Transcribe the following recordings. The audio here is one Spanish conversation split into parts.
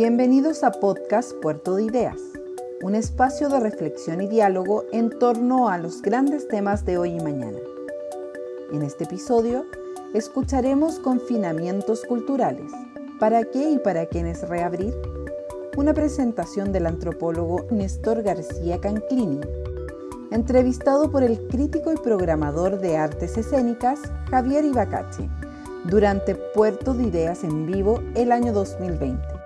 Bienvenidos a Podcast Puerto de Ideas, un espacio de reflexión y diálogo en torno a los grandes temas de hoy y mañana. En este episodio escucharemos confinamientos culturales, ¿para qué y para quiénes reabrir? Una presentación del antropólogo Néstor García Canclini, entrevistado por el crítico y programador de artes escénicas Javier Ibacache durante Puerto de Ideas en vivo el año 2020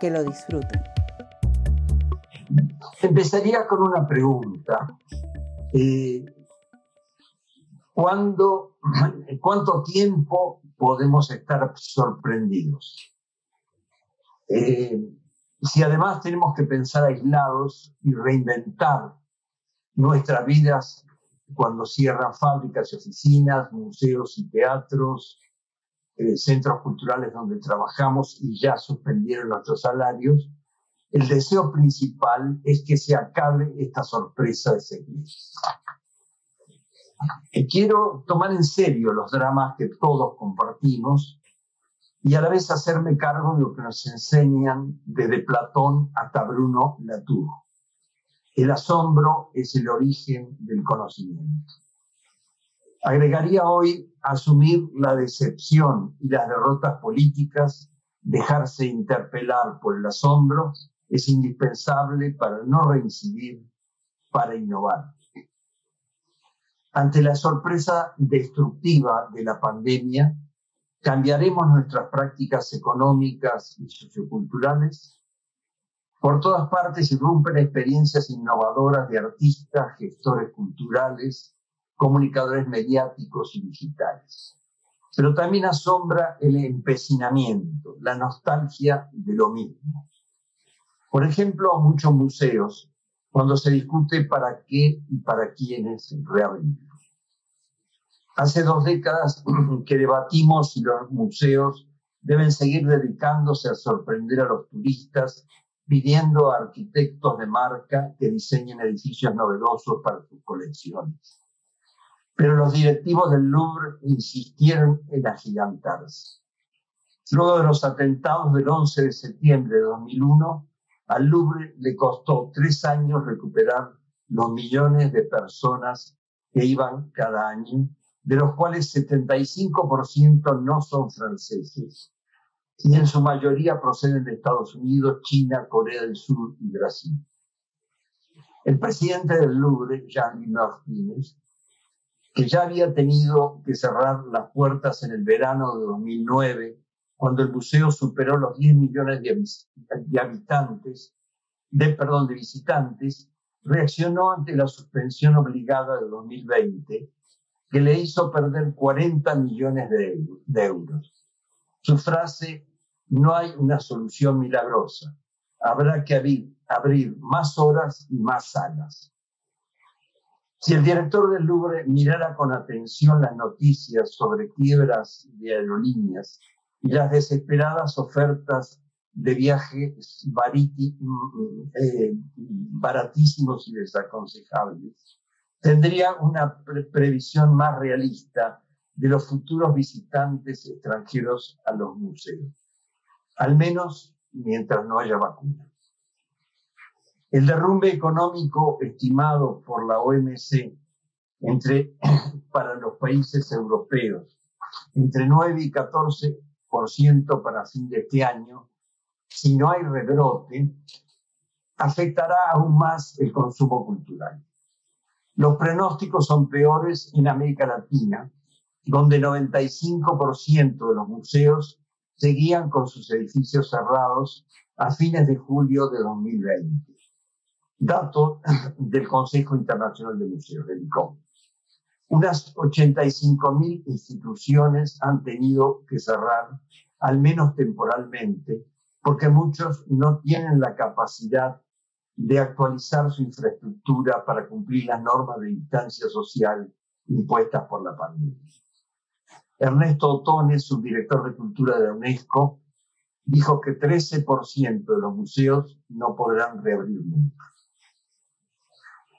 que lo disfruten. Empezaría con una pregunta. Eh, ¿cuándo, ¿Cuánto tiempo podemos estar sorprendidos? Eh, si además tenemos que pensar aislados y reinventar nuestras vidas cuando cierran fábricas y oficinas, museos y teatros, eh, centros culturales donde trabajamos y ya suspendieron nuestros salarios, el deseo principal es que se acabe esta sorpresa de seis meses. quiero tomar en serio los dramas que todos compartimos y a la vez hacerme cargo de lo que nos enseñan desde Platón hasta Bruno Latour. El asombro es el origen del conocimiento. Agregaría hoy asumir la decepción y las derrotas políticas, dejarse interpelar por el asombro, es indispensable para no reincidir, para innovar. Ante la sorpresa destructiva de la pandemia, cambiaremos nuestras prácticas económicas y socioculturales. Por todas partes irrumpen experiencias innovadoras de artistas, gestores culturales, comunicadores mediáticos y digitales. Pero también asombra el empecinamiento, la nostalgia de lo mismo. Por ejemplo, muchos museos, cuando se discute para qué y para quiénes reabrir. Hace dos décadas que debatimos si los museos deben seguir dedicándose a sorprender a los turistas, pidiendo a arquitectos de marca que diseñen edificios novedosos para sus colecciones pero los directivos del Louvre insistieron en agigantarse. Luego de los atentados del 11 de septiembre de 2001, al Louvre le costó tres años recuperar los millones de personas que iban cada año, de los cuales 75% no son franceses, y en su mayoría proceden de Estados Unidos, China, Corea del Sur y Brasil. El presidente del Louvre, Jean Martínez, que ya había tenido que cerrar las puertas en el verano de 2009, cuando el museo superó los 10 millones de, habitantes, de, perdón, de visitantes, reaccionó ante la suspensión obligada de 2020, que le hizo perder 40 millones de, euros. Su frase, no hay una solución milagrosa, habrá que abrir más horas y más salas. Si el director del Louvre mirara con atención las noticias sobre quiebras de aerolíneas y las desesperadas ofertas de viajes eh, baratísimos y desaconsejables, tendría una previsión más realista de los futuros visitantes extranjeros a los museos, al menos mientras no haya vacuna. El derrumbe económico estimado por la OMC entre, para los países europeos entre 9 y 14% para fin de este año, si no hay rebrote, afectará aún más el consumo cultural. Los pronósticos son peores en América Latina, donde 95% de los museos seguían con sus edificios cerrados a fines de julio de 2020 dato del Consejo Internacional de Museos, del ICOM. Unas 85.000 instituciones han tenido que cerrar, al menos temporalmente, porque muchos no tienen la capacidad de actualizar su infraestructura para cumplir las normas de distancia social impuestas por la pandemia. Ernesto Otone, subdirector de Cultura de UNESCO, dijo que 13% de los museos no podrán reabrir nunca.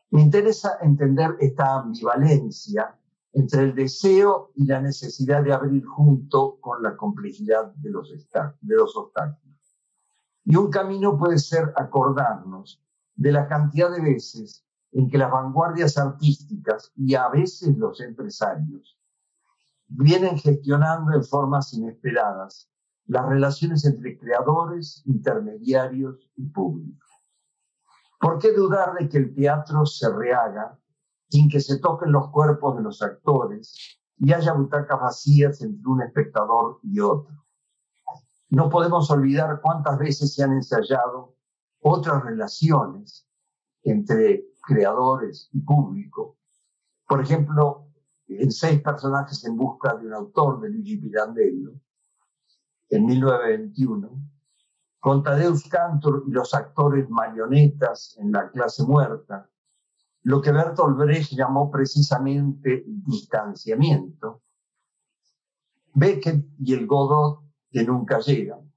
Me interesa entender esta ambivalencia entre el deseo y la necesidad de abrir junto con la complejidad de los, de los obstáculos. Y un camino puede ser acordarnos de la cantidad de veces en que las vanguardias artísticas y a veces los empresarios vienen gestionando en formas inesperadas las relaciones entre creadores, intermediarios y público. ¿Por qué dudar de que el teatro se rehaga sin que se toquen los cuerpos de los actores y haya butacas vacías entre un espectador y otro? No podemos olvidar cuántas veces se han ensayado otras relaciones entre creadores y público. Por ejemplo, en seis personajes en busca de un autor de Luigi Pirandello, en 1921, con Tadeusz Cantor y los actores marionetas en la clase muerta, lo que Bertolt Brecht llamó precisamente distanciamiento, Beckett y el Godot que nunca llegan,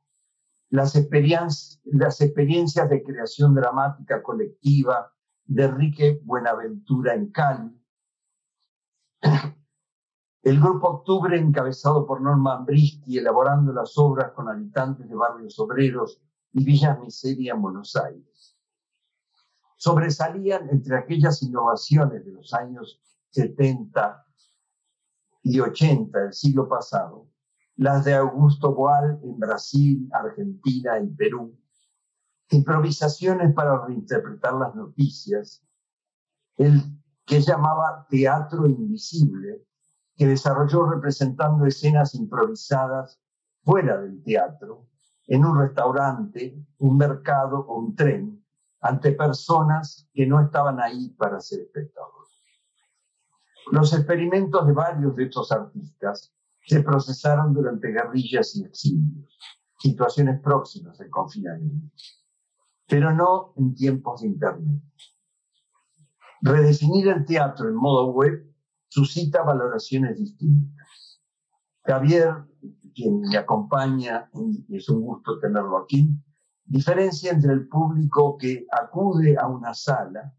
las, experiencias, las experiencias de creación dramática colectiva de Enrique Buenaventura en Cali, el grupo Octubre, encabezado por Norman Brisky, elaborando las obras con habitantes de barrios obreros y villas miseria en Buenos Aires. Sobresalían entre aquellas innovaciones de los años 70 y 80 del siglo pasado, las de Augusto Boal en Brasil, Argentina y Perú, improvisaciones para reinterpretar las noticias, el que llamaba teatro invisible, que desarrolló representando escenas improvisadas fuera del teatro, en un restaurante, un mercado o un tren, ante personas que no estaban ahí para ser espectadores. Los experimentos de varios de estos artistas se procesaron durante guerrillas y exilios, situaciones próximas al confinamiento, pero no en tiempos de Internet. Redefinir el teatro en modo web suscita valoraciones distintas. Javier, quien me acompaña, y es un gusto tenerlo aquí, diferencia entre el público que acude a una sala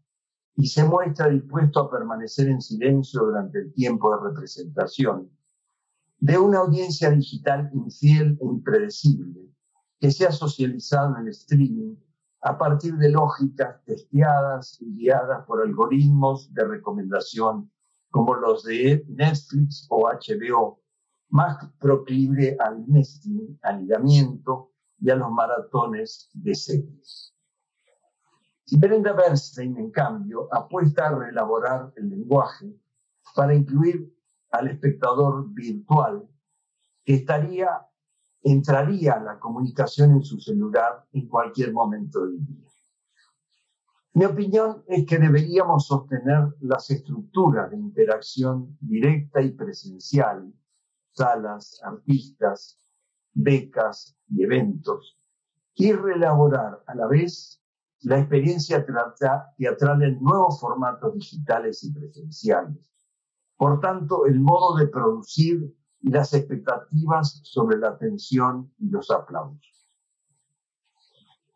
y se muestra dispuesto a permanecer en silencio durante el tiempo de representación, de una audiencia digital infiel e impredecible que se ha socializado en el streaming a partir de lógicas testeadas y guiadas por algoritmos de recomendación como los de Netflix o HBO, más proclive al nesting, anidamiento y a los maratones de series. Brenda Bernstein, en cambio, apuesta a reelaborar el lenguaje para incluir al espectador virtual que estaría, entraría a la comunicación en su celular en cualquier momento del día. Mi opinión es que deberíamos sostener las estructuras de interacción directa y presencial, salas, artistas, becas y eventos, y reelaborar a la vez la experiencia teatral en nuevos formatos digitales y presenciales. Por tanto, el modo de producir y las expectativas sobre la atención y los aplausos.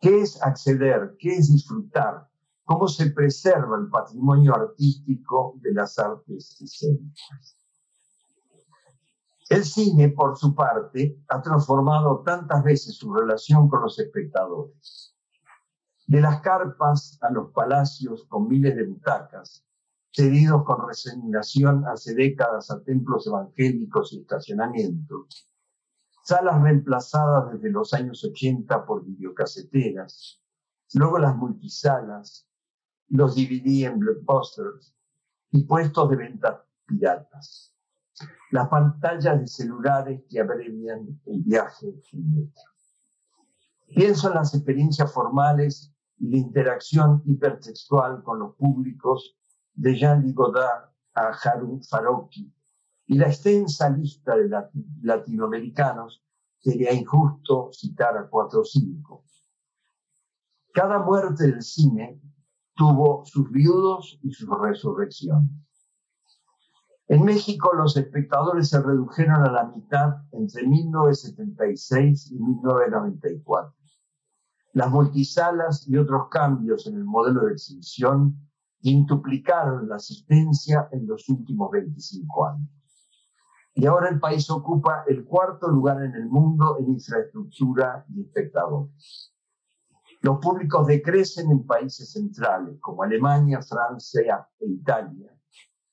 ¿Qué es acceder? ¿Qué es disfrutar? Cómo se preserva el patrimonio artístico de las artes escénicas. El cine, por su parte, ha transformado tantas veces su relación con los espectadores. De las carpas a los palacios con miles de butacas, cedidos con resignación hace décadas a templos evangélicos y estacionamientos, salas reemplazadas desde los años 80 por videocaseteras, luego las multisalas, los dividí en blockbusters y puestos de venta piratas. Las pantallas de celulares que abrevian el viaje en metro. Pienso en las experiencias formales y la interacción hipertextual con los públicos de Jean Godard a Harun Faroki y la extensa lista de latinoamericanos sería injusto citar a cuatro o cinco. Cada muerte del cine tuvo sus viudos y sus resurrecciones. En México los espectadores se redujeron a la mitad entre 1976 y 1994. Las multisalas y otros cambios en el modelo de exhibición quintuplicaron la asistencia en los últimos 25 años. Y ahora el país ocupa el cuarto lugar en el mundo en infraestructura y espectadores. Los públicos decrecen en países centrales como Alemania, Francia e Italia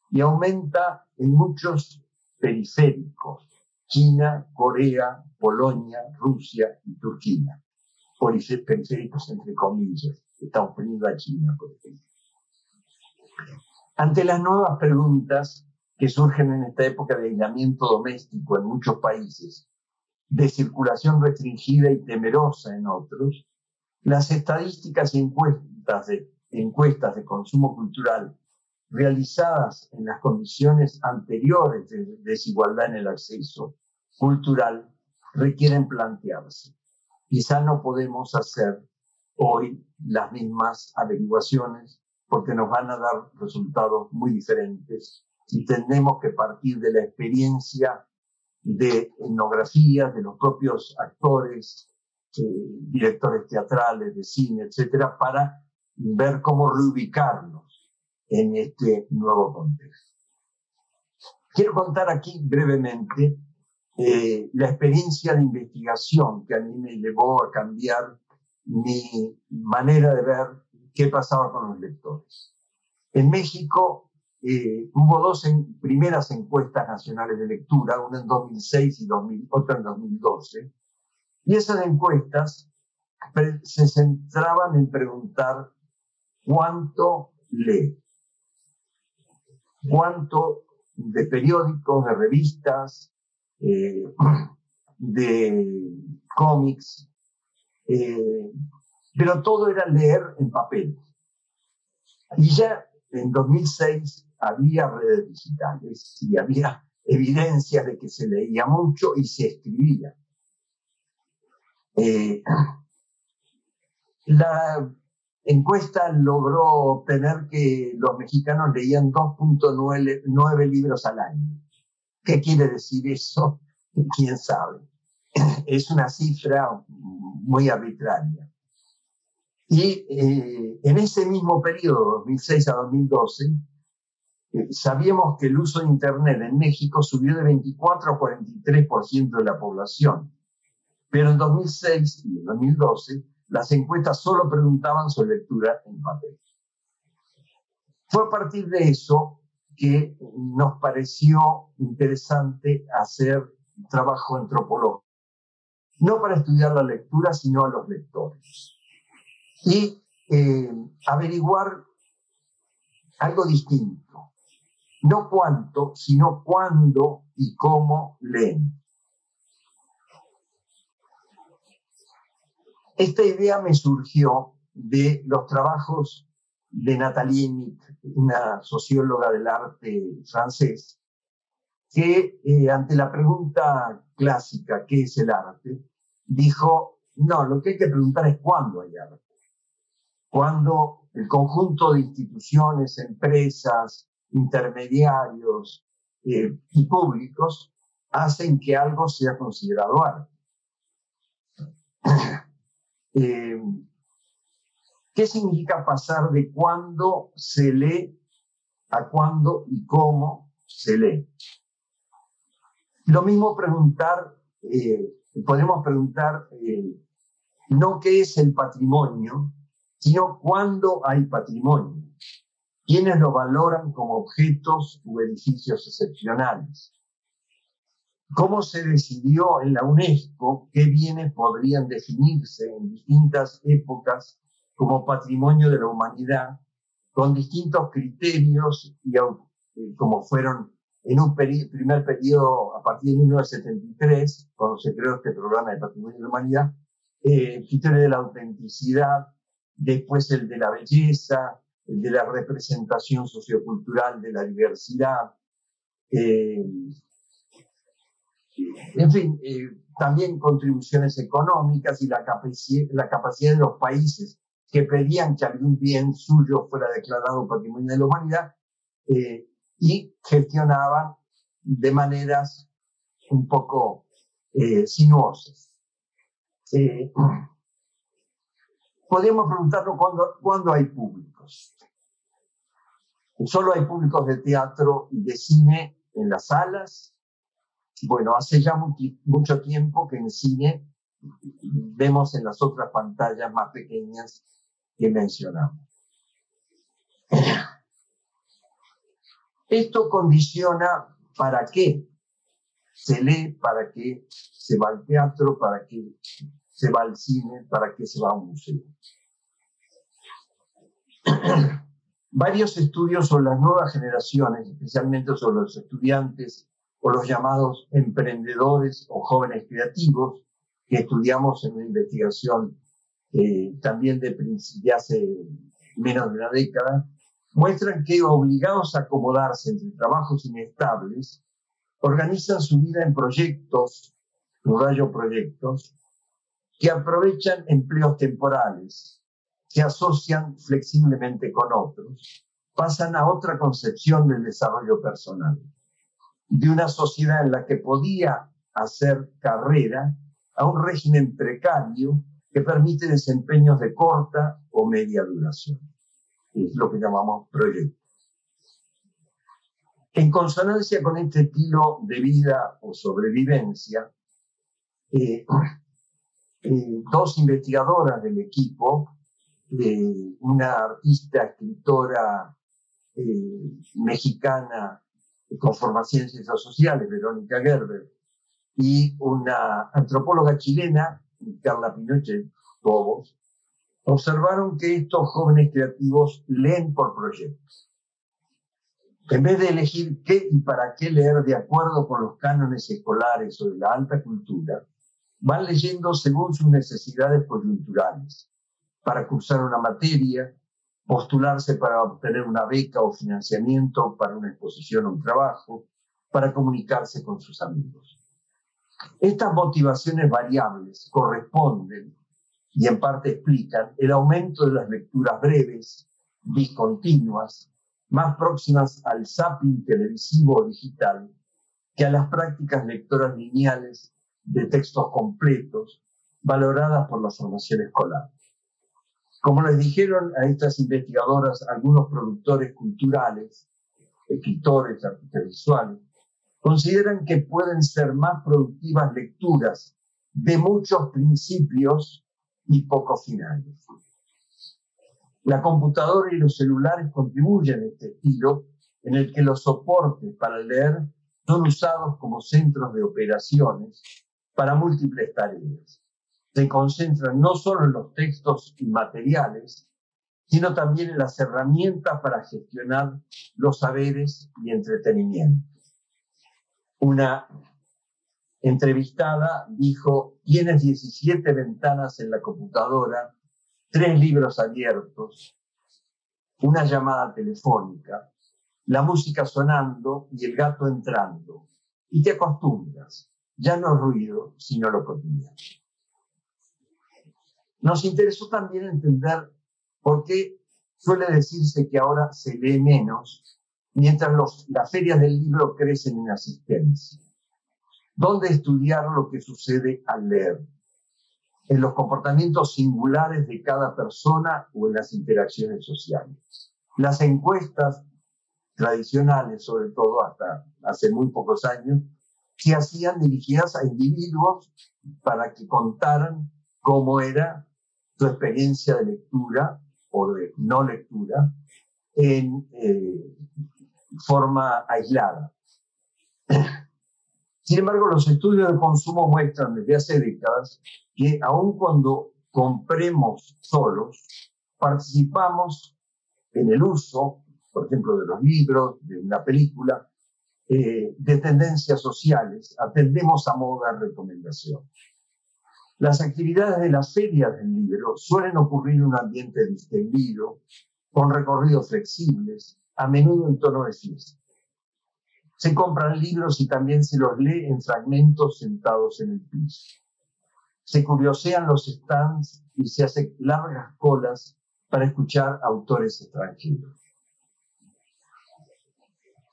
y aumenta en muchos periféricos, China, Corea, Polonia, Rusia y Turquía. Periféricos entre comillas, estamos poniendo a China, por ejemplo. Ante las nuevas preguntas que surgen en esta época de aislamiento doméstico en muchos países, de circulación restringida y temerosa en otros, las estadísticas y encuestas de, encuestas de consumo cultural realizadas en las condiciones anteriores de desigualdad en el acceso cultural requieren plantearse. Quizá no podemos hacer hoy las mismas averiguaciones porque nos van a dar resultados muy diferentes y tenemos que partir de la experiencia de etnografía, de los propios actores, directores teatrales, de cine, etcétera, para ver cómo reubicarnos en este nuevo contexto. Quiero contar aquí brevemente eh, la experiencia de investigación que a mí me llevó a cambiar mi manera de ver qué pasaba con los lectores. En México eh, hubo dos primeras encuestas nacionales de lectura, una en 2006 y otra en 2012, y esas encuestas se centraban en preguntar cuánto lee, cuánto de periódicos, de revistas, eh, de cómics, eh, pero todo era leer en papel. Y ya en 2006 había redes digitales y había evidencias de que se leía mucho y se escribía. Eh, la encuesta logró obtener que los mexicanos leían 2.9 libros al año. ¿Qué quiere decir eso? ¿Quién sabe? Es una cifra muy arbitraria. Y eh, en ese mismo periodo, 2006 a 2012, eh, sabíamos que el uso de Internet en México subió de 24 a 43% de la población. Pero en 2006 y en 2012, las encuestas solo preguntaban sobre lectura en papel. Fue a partir de eso que nos pareció interesante hacer trabajo antropológico, no para estudiar la lectura, sino a los lectores. Y eh, averiguar algo distinto. No cuánto, sino cuándo y cómo leen. Esta idea me surgió de los trabajos de Nathalie Emic, una socióloga del arte francés, que eh, ante la pregunta clásica, ¿qué es el arte?, dijo, no, lo que hay que preguntar es cuándo hay arte. Cuando el conjunto de instituciones, empresas, intermediarios eh, y públicos hacen que algo sea considerado arte. Eh, ¿Qué significa pasar de cuándo se lee a cuándo y cómo se lee? Lo mismo preguntar, eh, podemos preguntar eh, no qué es el patrimonio, sino cuándo hay patrimonio. ¿Quiénes lo valoran como objetos u edificios excepcionales? ¿Cómo se decidió en la UNESCO qué bienes podrían definirse en distintas épocas como patrimonio de la humanidad, con distintos criterios y eh, como fueron en un primer periodo a partir de 1973, cuando se creó este programa de patrimonio de la humanidad, eh, el criterio de la autenticidad, después el de la belleza, el de la representación sociocultural de la diversidad, eh, en fin, eh, también contribuciones económicas y la, la capacidad de los países que pedían que algún bien suyo fuera declarado patrimonio de la humanidad eh, y gestionaban de maneras un poco eh, sinuosas. Eh, podemos preguntarnos cuándo, cuándo hay públicos. Solo hay públicos de teatro y de cine en las salas. Bueno, hace ya mucho tiempo que en cine vemos en las otras pantallas más pequeñas que mencionamos. Esto condiciona para qué se lee, para qué se va al teatro, para qué se va al cine, para qué se va a un museo. Varios estudios sobre las nuevas generaciones, especialmente sobre los estudiantes o los llamados emprendedores o jóvenes creativos, que estudiamos en una investigación eh, también de, de hace menos de una década, muestran que obligados a acomodarse entre trabajos inestables, organizan su vida en proyectos, rayo proyectos, que aprovechan empleos temporales, se asocian flexiblemente con otros, pasan a otra concepción del desarrollo personal, de una sociedad en la que podía hacer carrera a un régimen precario que permite desempeños de corta o media duración es lo que llamamos proyecto. En consonancia con este estilo de vida o sobrevivencia, eh, eh, dos investigadoras del equipo, eh, una artista, escritora mexicana con formación en ciencias sociales, Verónica Gerber, y una antropóloga chilena, Carla Pinochet todos observaron que estos jóvenes creativos leen por proyectos. En vez de elegir qué y para qué leer de acuerdo con los cánones escolares o de la alta cultura, van leyendo según sus necesidades coyunturales, para cursar una materia, postularse para obtener una beca o financiamiento para una exposición o un trabajo, para comunicarse con sus amigos. Estas motivaciones variables corresponden y en parte explican el aumento de las lecturas breves, discontinuas, más próximas al zapping televisivo o digital que a las prácticas lectoras lineales de textos completos valoradas por la formación escolar. Como les dijeron a estas investigadoras algunos productores culturales, escritores, artistas visuales, consideran que pueden ser más productivas lecturas de muchos principios y poco finales. La computadora y los celulares contribuyen a este estilo en el que los soportes para leer son usados como centros de operaciones para múltiples tareas. Se concentran no solo en los textos inmateriales, sino también en las herramientas para gestionar los saberes y entretenimiento. Una entrevistada dijo, tienes 17 ventanas en la computadora, tres libros abiertos, una llamada telefónica, la música sonando y el gato entrando. Y te acostumbras. Ya no ruido, sino lo cotidiano. Nos interesó también entender por qué suele decirse que ahora se lee menos, mientras los, las ferias del libro crecen en asistencia. ¿Dónde estudiar lo que sucede al leer? En los comportamientos singulares de cada persona o en las interacciones sociales. Las encuestas tradicionales, sobre todo hasta hace muy pocos años, se hacían dirigidas a individuos para que contaran cómo era su experiencia de lectura o de no lectura en eh, forma aislada. Sin embargo, los estudios de consumo muestran desde hace décadas que aun cuando compremos solos, participamos en el uso, por ejemplo, de los libros, de una película, eh, de tendencias sociales, atendemos a modo de recomendación. Las actividades de las ferias del libro suelen ocurrir en un ambiente distendido, con recorridos flexibles, a menudo en tono de fiesta. Se compran libros y también se los lee en fragmentos sentados en el piso. Se curiosean los stands y se hacen largas colas para escuchar autores extranjeros.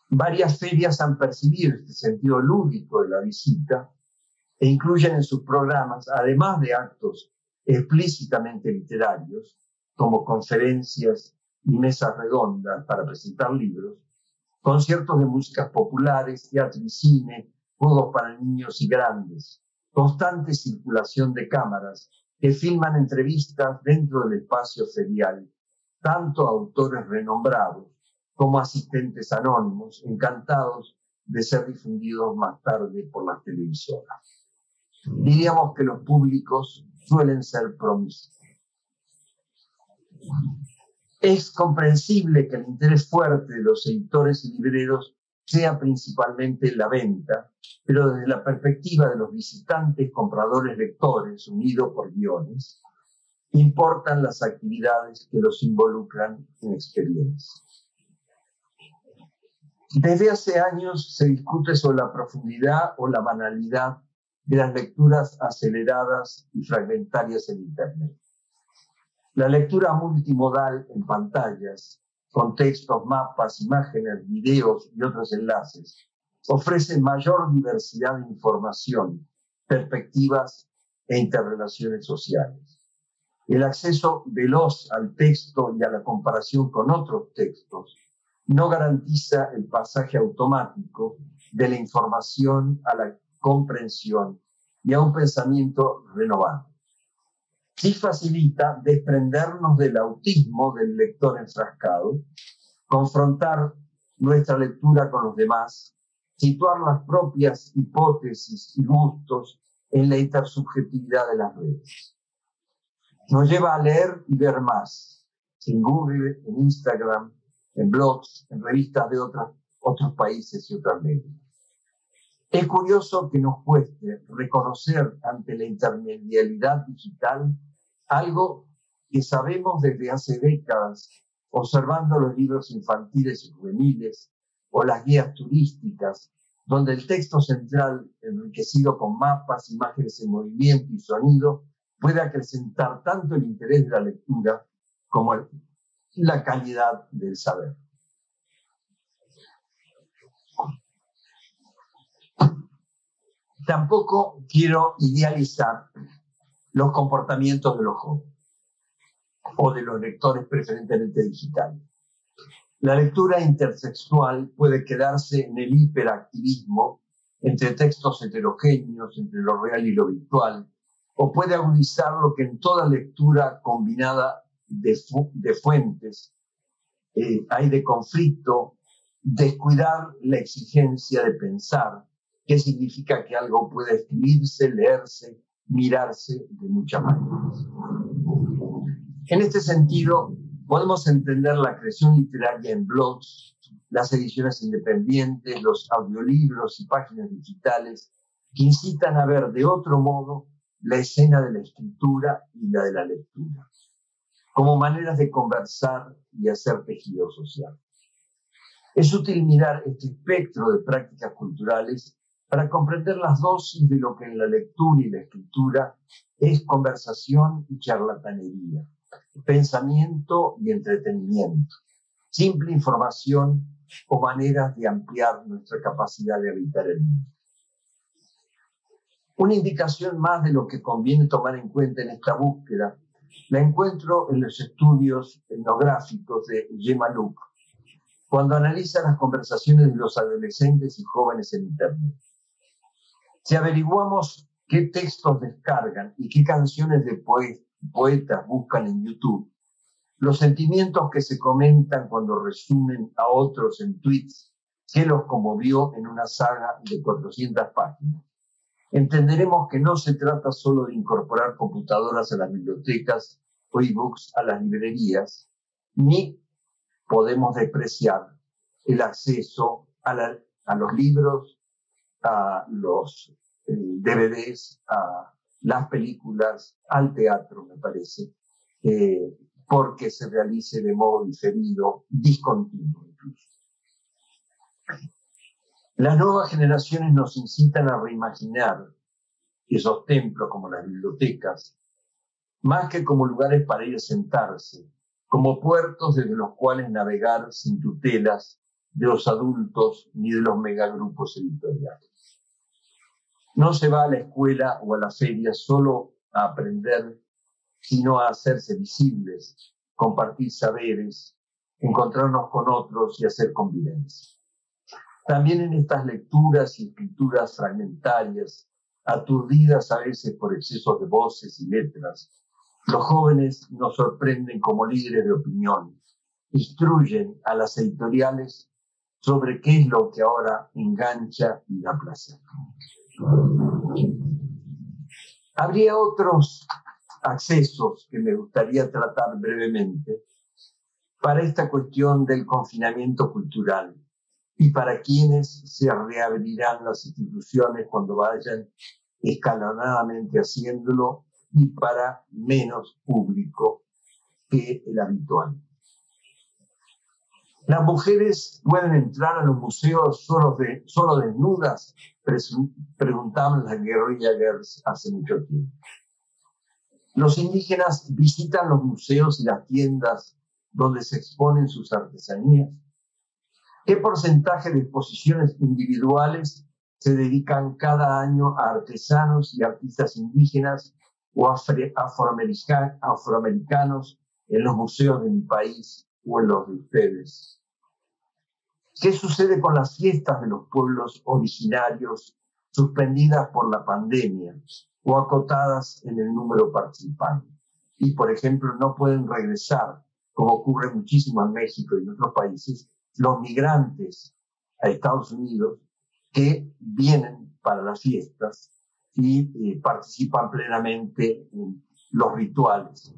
Varias ferias han percibido este sentido lúdico de la visita e incluyen en sus programas, además de actos explícitamente literarios, como conferencias y mesas redondas para presentar libros, conciertos de músicas populares, teatro y cine, juegos para niños y grandes, constante circulación de cámaras que filman entrevistas dentro del espacio ferial, tanto a autores renombrados como asistentes anónimos, encantados de ser difundidos más tarde por las televisoras. Diríamos que los públicos suelen ser promiscuos. Es comprensible que el interés fuerte de los editores y libreros sea principalmente la venta, pero desde la perspectiva de los visitantes, compradores, lectores, unidos por guiones, importan las actividades que los involucran en experiencia. Desde hace años se discute sobre la profundidad o la banalidad de las lecturas aceleradas y fragmentarias en Internet. La lectura multimodal en pantallas, con textos, mapas, imágenes, videos y otros enlaces, ofrece mayor diversidad de información, perspectivas e interrelaciones sociales. El acceso veloz al texto y a la comparación con otros textos no garantiza el pasaje automático de la información a la comprensión y a un pensamiento renovado. Sí facilita desprendernos del autismo del lector enfrascado, confrontar nuestra lectura con los demás, situar las propias hipótesis y gustos en la intersubjetividad de las redes. Nos lleva a leer y ver más, en Google, en Instagram, en blogs, en revistas de otras, otros países y otras lenguas. Es curioso que nos cueste reconocer ante la intermedialidad digital algo que sabemos desde hace décadas, observando los libros infantiles y juveniles o las guías turísticas, donde el texto central, enriquecido con mapas, imágenes en movimiento y sonido, puede acrecentar tanto el interés de la lectura como la calidad del saber. Tampoco quiero idealizar los comportamientos de los jóvenes o de los lectores preferentemente digitales. La lectura intersexual puede quedarse en el hiperactivismo entre textos heterogéneos, entre lo real y lo virtual, o puede agudizar lo que en toda lectura combinada de, fuentes eh, hay de conflicto, descuidar la exigencia de pensar, qué significa que algo puede escribirse, leerse, mirarse de muchas maneras. En este sentido, podemos entender la creación literaria en blogs, las ediciones independientes, los audiolibros y páginas digitales que incitan a ver de otro modo la escena de la escritura y la de la lectura, como maneras de conversar y hacer tejido social. Es útil mirar este espectro de prácticas culturales para comprender las dosis de lo que en la lectura y la escritura es conversación y charlatanería, pensamiento y entretenimiento, simple información o maneras de ampliar nuestra capacidad de habitar el mundo. Una indicación más de lo que conviene tomar en cuenta en esta búsqueda la encuentro en los estudios etnográficos de Gemaluk, cuando analiza las conversaciones de los adolescentes y jóvenes en Internet. Si averiguamos qué textos descargan y qué canciones de poetas buscan en YouTube, los sentimientos que se comentan cuando resumen a otros en tweets que los conmovió en una saga de 400 páginas, entenderemos que no se trata solo de incorporar computadoras a las bibliotecas o ebooks a las librerías, ni podemos despreciar el acceso a los libros a los eh, DVDs, a las películas, al teatro, me parece, porque se realice de modo diferido, discontinuo incluso. Las nuevas generaciones nos incitan a reimaginar esos templos como las bibliotecas, más que como lugares para ir a sentarse, como puertos desde los cuales navegar sin tutelas de los adultos ni de los megagrupos editoriales. No se va a la escuela o a la feria solo a aprender, sino a hacerse visibles, compartir saberes, encontrarnos con otros y hacer convivencia. También en estas lecturas y escrituras fragmentarias aturdidas a veces por excesos de voces y letras, los jóvenes nos sorprenden como líderes de opinión, instruyen a las editoriales sobre qué es lo que ahora engancha y da placer. Habría otros accesos que me gustaría tratar brevemente para esta cuestión del confinamiento cultural y para quienes se reabrirán las instituciones cuando vayan escalonadamente haciéndolo y para menos público que el habitual. Las mujeres pueden entrar a los museos solo, solo desnudas, preguntaban las guerrilla girls hace mucho tiempo. Los indígenas visitan los museos y las tiendas donde se exponen sus artesanías. ¿Qué porcentaje de exposiciones individuales se dedican cada año a artesanos y artistas indígenas o afroamericanos en los museos de mi país o en los de ustedes? ¿Qué sucede con las fiestas de los pueblos originarios suspendidas por la pandemia o acotadas en el número participante? Y, por ejemplo, no pueden regresar, como ocurre muchísimo en México y en otros países, los migrantes a Estados Unidos que vienen para las fiestas y eh, participan plenamente en los rituales.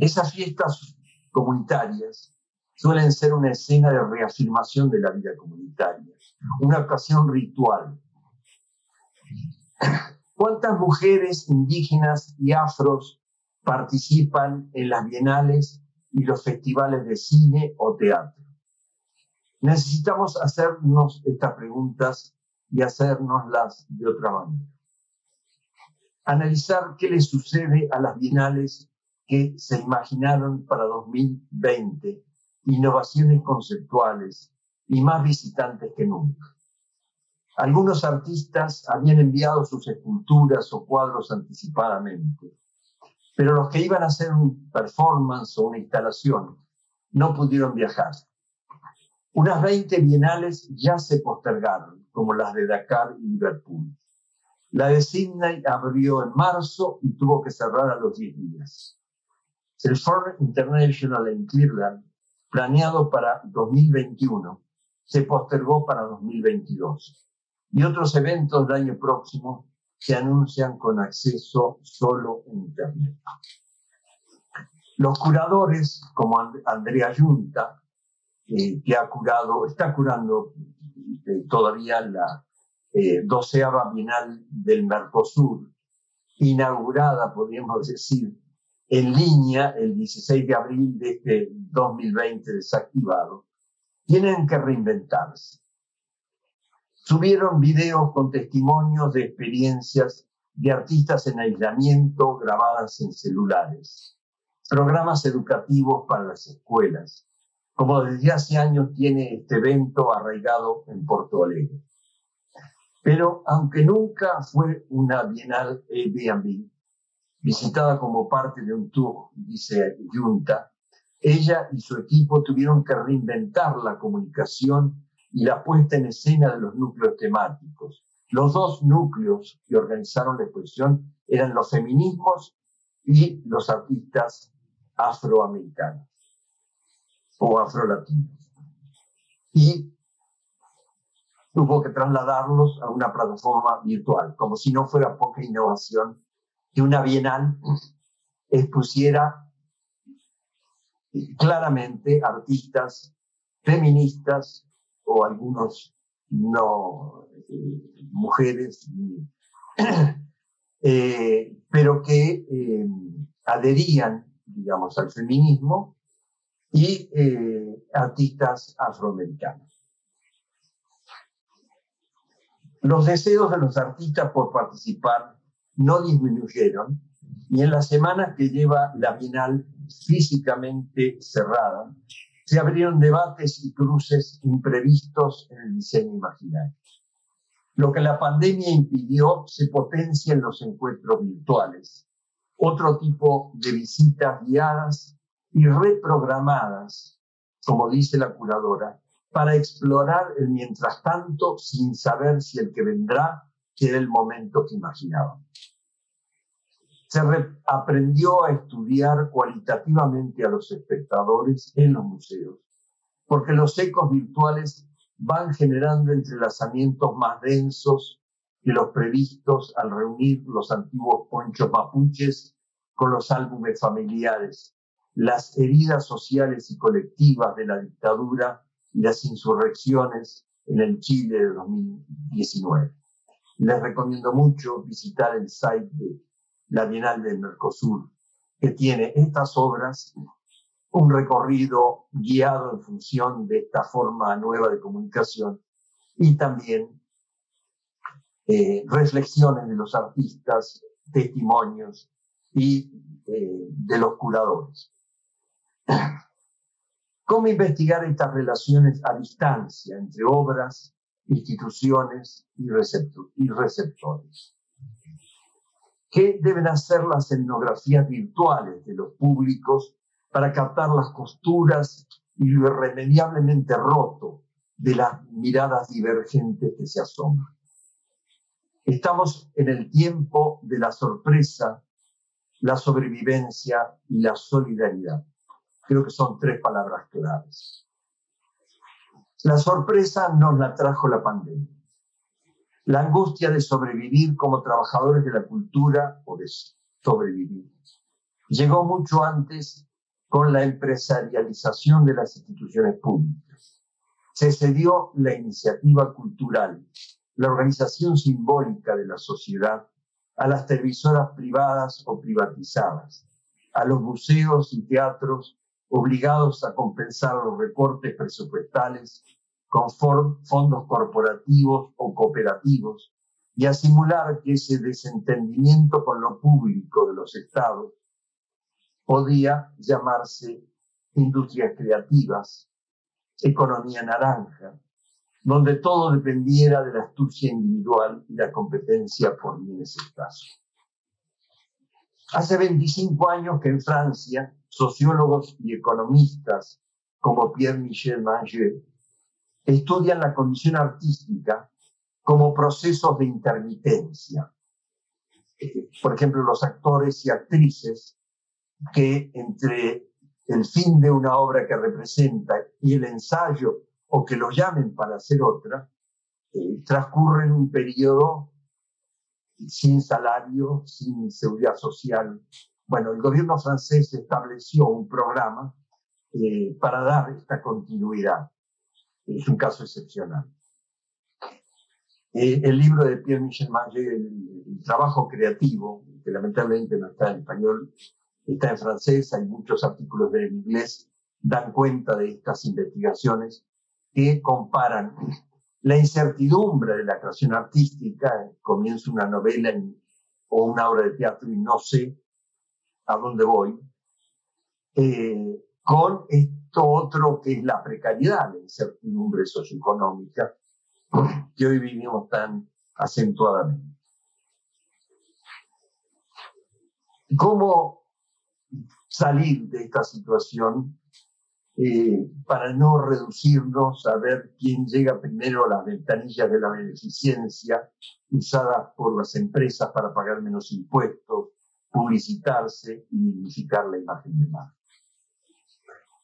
Esas fiestas comunitarias suelen ser una escena de reafirmación de la vida comunitaria, una ocasión ritual. ¿Cuántas mujeres indígenas y afros participan en las bienales y los festivales de cine o teatro? Necesitamos hacernos estas preguntas y hacernoslas de otra manera. Analizar qué le sucede a las bienales que se imaginaron para 2020 innovaciones conceptuales y más visitantes que nunca. Algunos artistas habían enviado sus esculturas o cuadros anticipadamente, pero los que iban a hacer un performance o una instalación no pudieron viajar. Unas 20 bienales ya se postergaron, como las de Dakar y Liverpool. La de Sydney abrió en marzo y tuvo que cerrar a los 10 días. El Foreign International en Cleveland planeado para 2021 se postergó para 2022 y otros eventos del año próximo se anuncian con acceso solo en Internet. Los curadores, como Andrea Junta, eh, que ha curado, está curando eh, todavía la eh, doceava Bienal del Mercosur, inaugurada, podríamos decir, en línea el 16 de abril de este 2020 desactivado, tienen que reinventarse. Subieron videos con testimonios de experiencias de artistas en aislamiento grabadas en celulares, programas educativos para las escuelas, como desde hace años tiene este evento arraigado en Porto Alegre. Pero aunque nunca fue una bienal Airbnb, visitada como parte de un tour, dice Junta, ella y su equipo tuvieron que reinventar la comunicación y la puesta en escena de los núcleos temáticos. Los dos núcleos que organizaron la exposición eran los feminismos y los artistas afroamericanos o afrolatinos. Y tuvo que trasladarlos a una plataforma virtual, como si no fuera poca innovación que una bienal expusiera claramente artistas feministas o algunos no eh, mujeres, eh, pero que eh, adherían, digamos, al feminismo y artistas afroamericanos. Los deseos de los artistas por participar no disminuyeron y en las semanas que lleva la Bienal físicamente cerrada, se abrieron debates y cruces imprevistos en el diseño imaginario. Lo que la pandemia impidió se potencia en los encuentros virtuales. Otro tipo de visitas guiadas y reprogramadas, como dice la curadora, para explorar el mientras tanto sin saber si el que vendrá era el momento que imaginaban. Se aprendió a estudiar cualitativamente a los espectadores en los museos, porque los ecos virtuales van generando entrelazamientos más densos que los previstos al reunir los antiguos ponchos mapuches con los álbumes familiares, las heridas sociales y colectivas de la dictadura y las insurrecciones en el Chile de 2019. Les recomiendo mucho visitar el site de la Bienal del Mercosur, que tiene estas obras, un recorrido guiado en función de esta forma nueva de comunicación y también eh, reflexiones de los artistas, testimonios y eh, de los curadores. ¿Cómo investigar estas relaciones a distancia entre obras, instituciones y, receptores. ¿Qué deben hacer las etnografías virtuales de los públicos para captar las costuras y lo irremediablemente roto de las miradas divergentes que se asoman? Estamos en el tiempo de la sorpresa, la sobrevivencia y la solidaridad. Creo que son tres palabras claves. La sorpresa nos la trajo la pandemia. La angustia de sobrevivir como trabajadores de la cultura o de sobrevivir. Llegó mucho antes con la empresarialización de las instituciones públicas. Se cedió la iniciativa cultural, la organización simbólica de la sociedad a las televisoras privadas o privatizadas, a los museos y teatros obligados a compensar los recortes presupuestales con fondos corporativos o cooperativos y a simular que ese desentendimiento con lo público de los estados podía llamarse industrias creativas, economía naranja, donde todo dependiera de la astucia individual y la competencia por bienes escasos. Hace 25 años que en Francia sociólogos y economistas como Pierre-Michel Manger estudian la condición artística como procesos de intermitencia. Por ejemplo, los actores y actrices que entre el fin de una obra que representa y el ensayo o que lo llamen para hacer otra, eh, transcurren un periodo sin salario, sin seguridad social, bueno, el gobierno francés estableció un programa eh, para dar esta continuidad. Es un caso excepcional. Eh, el libro de Pierre-Michel Manger, el, trabajo creativo, que lamentablemente no está en español, está en francés, hay muchos artículos en inglés, dan cuenta de estas investigaciones que comparan la incertidumbre de la creación artística, comienza una novela o una obra de teatro y no sé a dónde voy, eh, con esto otro que es la precariedad, la incertidumbre socioeconómica que hoy vivimos tan acentuadamente. ¿Cómo salir de esta situación eh, para no reducirnos a ver quién llega primero a las ventanillas de la beneficencia usadas por las empresas para pagar menos impuestos, publicitarse y dignificar la imagen de marca.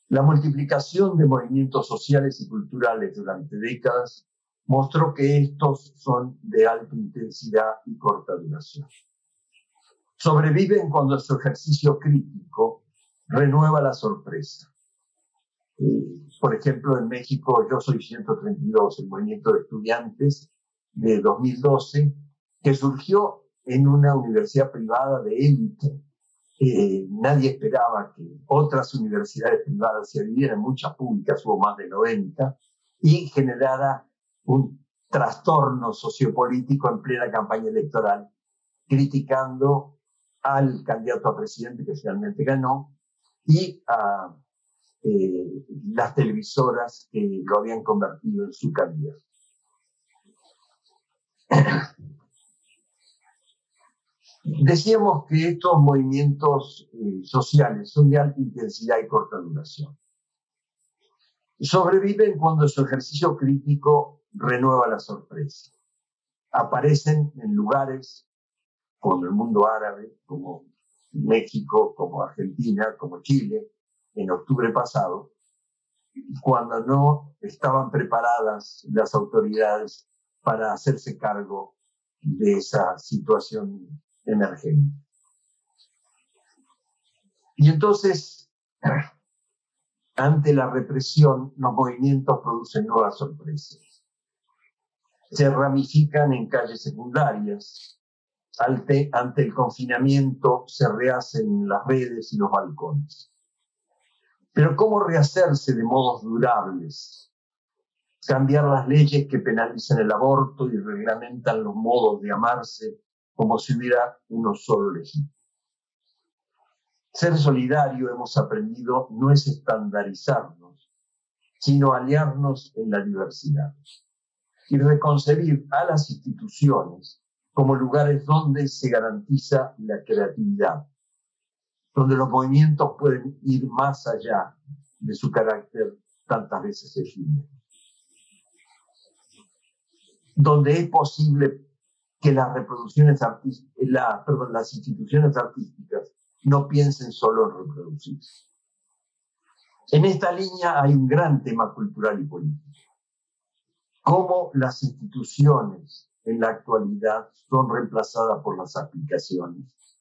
La multiplicación de movimientos sociales y culturales durante décadas mostró que estos son de alta intensidad y corta duración. Sobreviven cuando su ejercicio crítico renueva la sorpresa. Eh, por ejemplo, en México, Yo Soy 132, el movimiento de estudiantes de 2012, que surgió en una universidad privada de élite. Nadie esperaba que otras universidades privadas se adhirieran, muchas públicas, hubo más de 90, y generara un trastorno sociopolítico en plena campaña electoral, criticando al candidato a presidente que finalmente ganó y a eh, las televisoras que lo habían convertido en su candidato. Decíamos que estos movimientos eh, sociales son de alta intensidad y corta duración. Sobreviven cuando su ejercicio crítico renueva la sorpresa. Aparecen en lugares como el mundo árabe, como México, como Argentina, como Chile, en octubre pasado, cuando no estaban preparadas las autoridades para hacerse cargo de esa situación emergente. Y entonces, ante la represión, los movimientos producen nuevas sorpresas. Se ramifican en calles secundarias. Ante, ante el confinamiento se rehacen las redes y los balcones. Pero ¿cómo rehacerse de modos durables? Cambiar las leyes que penalizan el aborto y reglamentan los modos de amarse como si hubiera uno solo legítimo. Ser solidario, hemos aprendido, no es estandarizarnos, sino aliarnos en la diversidad y reconcebir a las instituciones como lugares donde se garantiza la creatividad, donde los movimientos pueden ir más allá de su carácter tantas veces efímero. Donde es posible que las reproducciones artísticas, la, perdón, las instituciones artísticas no piensen solo en reproducirse. En esta línea hay un gran tema cultural y político. Cómo las instituciones en la actualidad son reemplazadas por las aplicaciones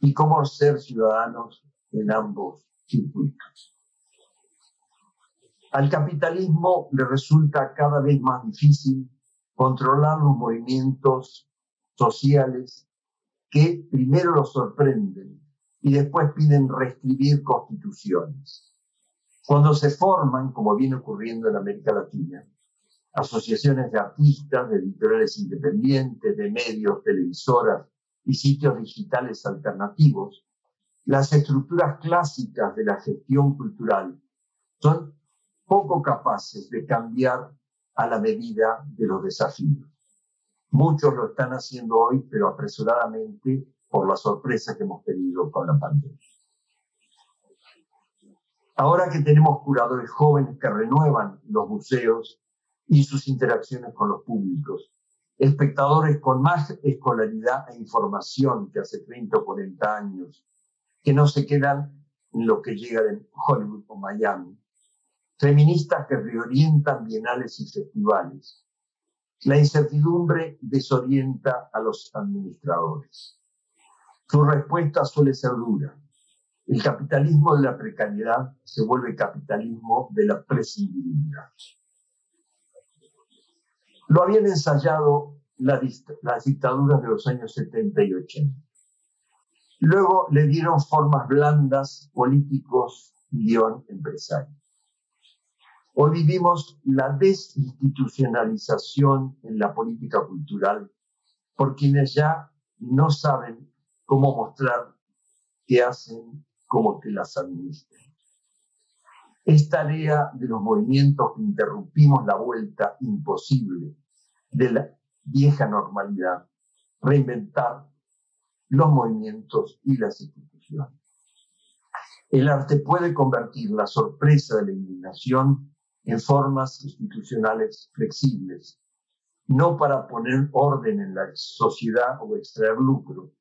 y cómo ser ciudadanos en ambos circuitos. Al capitalismo le resulta cada vez más difícil controlar los movimientos sociales que primero los sorprenden y después piden reescribir constituciones. Cuando se forman, como viene ocurriendo en América Latina, asociaciones de artistas, de editoriales independientes, de medios, televisoras, y sitios digitales alternativos, las estructuras clásicas de la gestión cultural son poco capaces de cambiar a la medida de los desafíos. Muchos lo están haciendo hoy, pero apresuradamente por la sorpresa que hemos tenido con la pandemia. Ahora que tenemos curadores jóvenes que renuevan los museos y sus interacciones con los públicos, espectadores con más escolaridad e información que hace 30 o 40 años, que no se quedan en lo que llega de Hollywood o Miami, feministas que reorientan bienales y festivales. La incertidumbre desorienta a los administradores. Su respuesta suele ser dura. El capitalismo de la precariedad se vuelve capitalismo de la prescindibilidad. Lo habían ensayado las dictaduras de los años 70 y 80. Luego le dieron formas blandas políticos guion empresarios. Hoy vivimos la desinstitucionalización en la política cultural por quienes ya no saben cómo mostrar qué hacen, cómo que las administran. Es tarea de los movimientos que interrumpimos la vuelta imposible de la vieja normalidad, reinventar los movimientos y las instituciones. El arte puede convertir la sorpresa de la indignación en formas institucionales flexibles, no para poner orden en la sociedad o extraer lucro,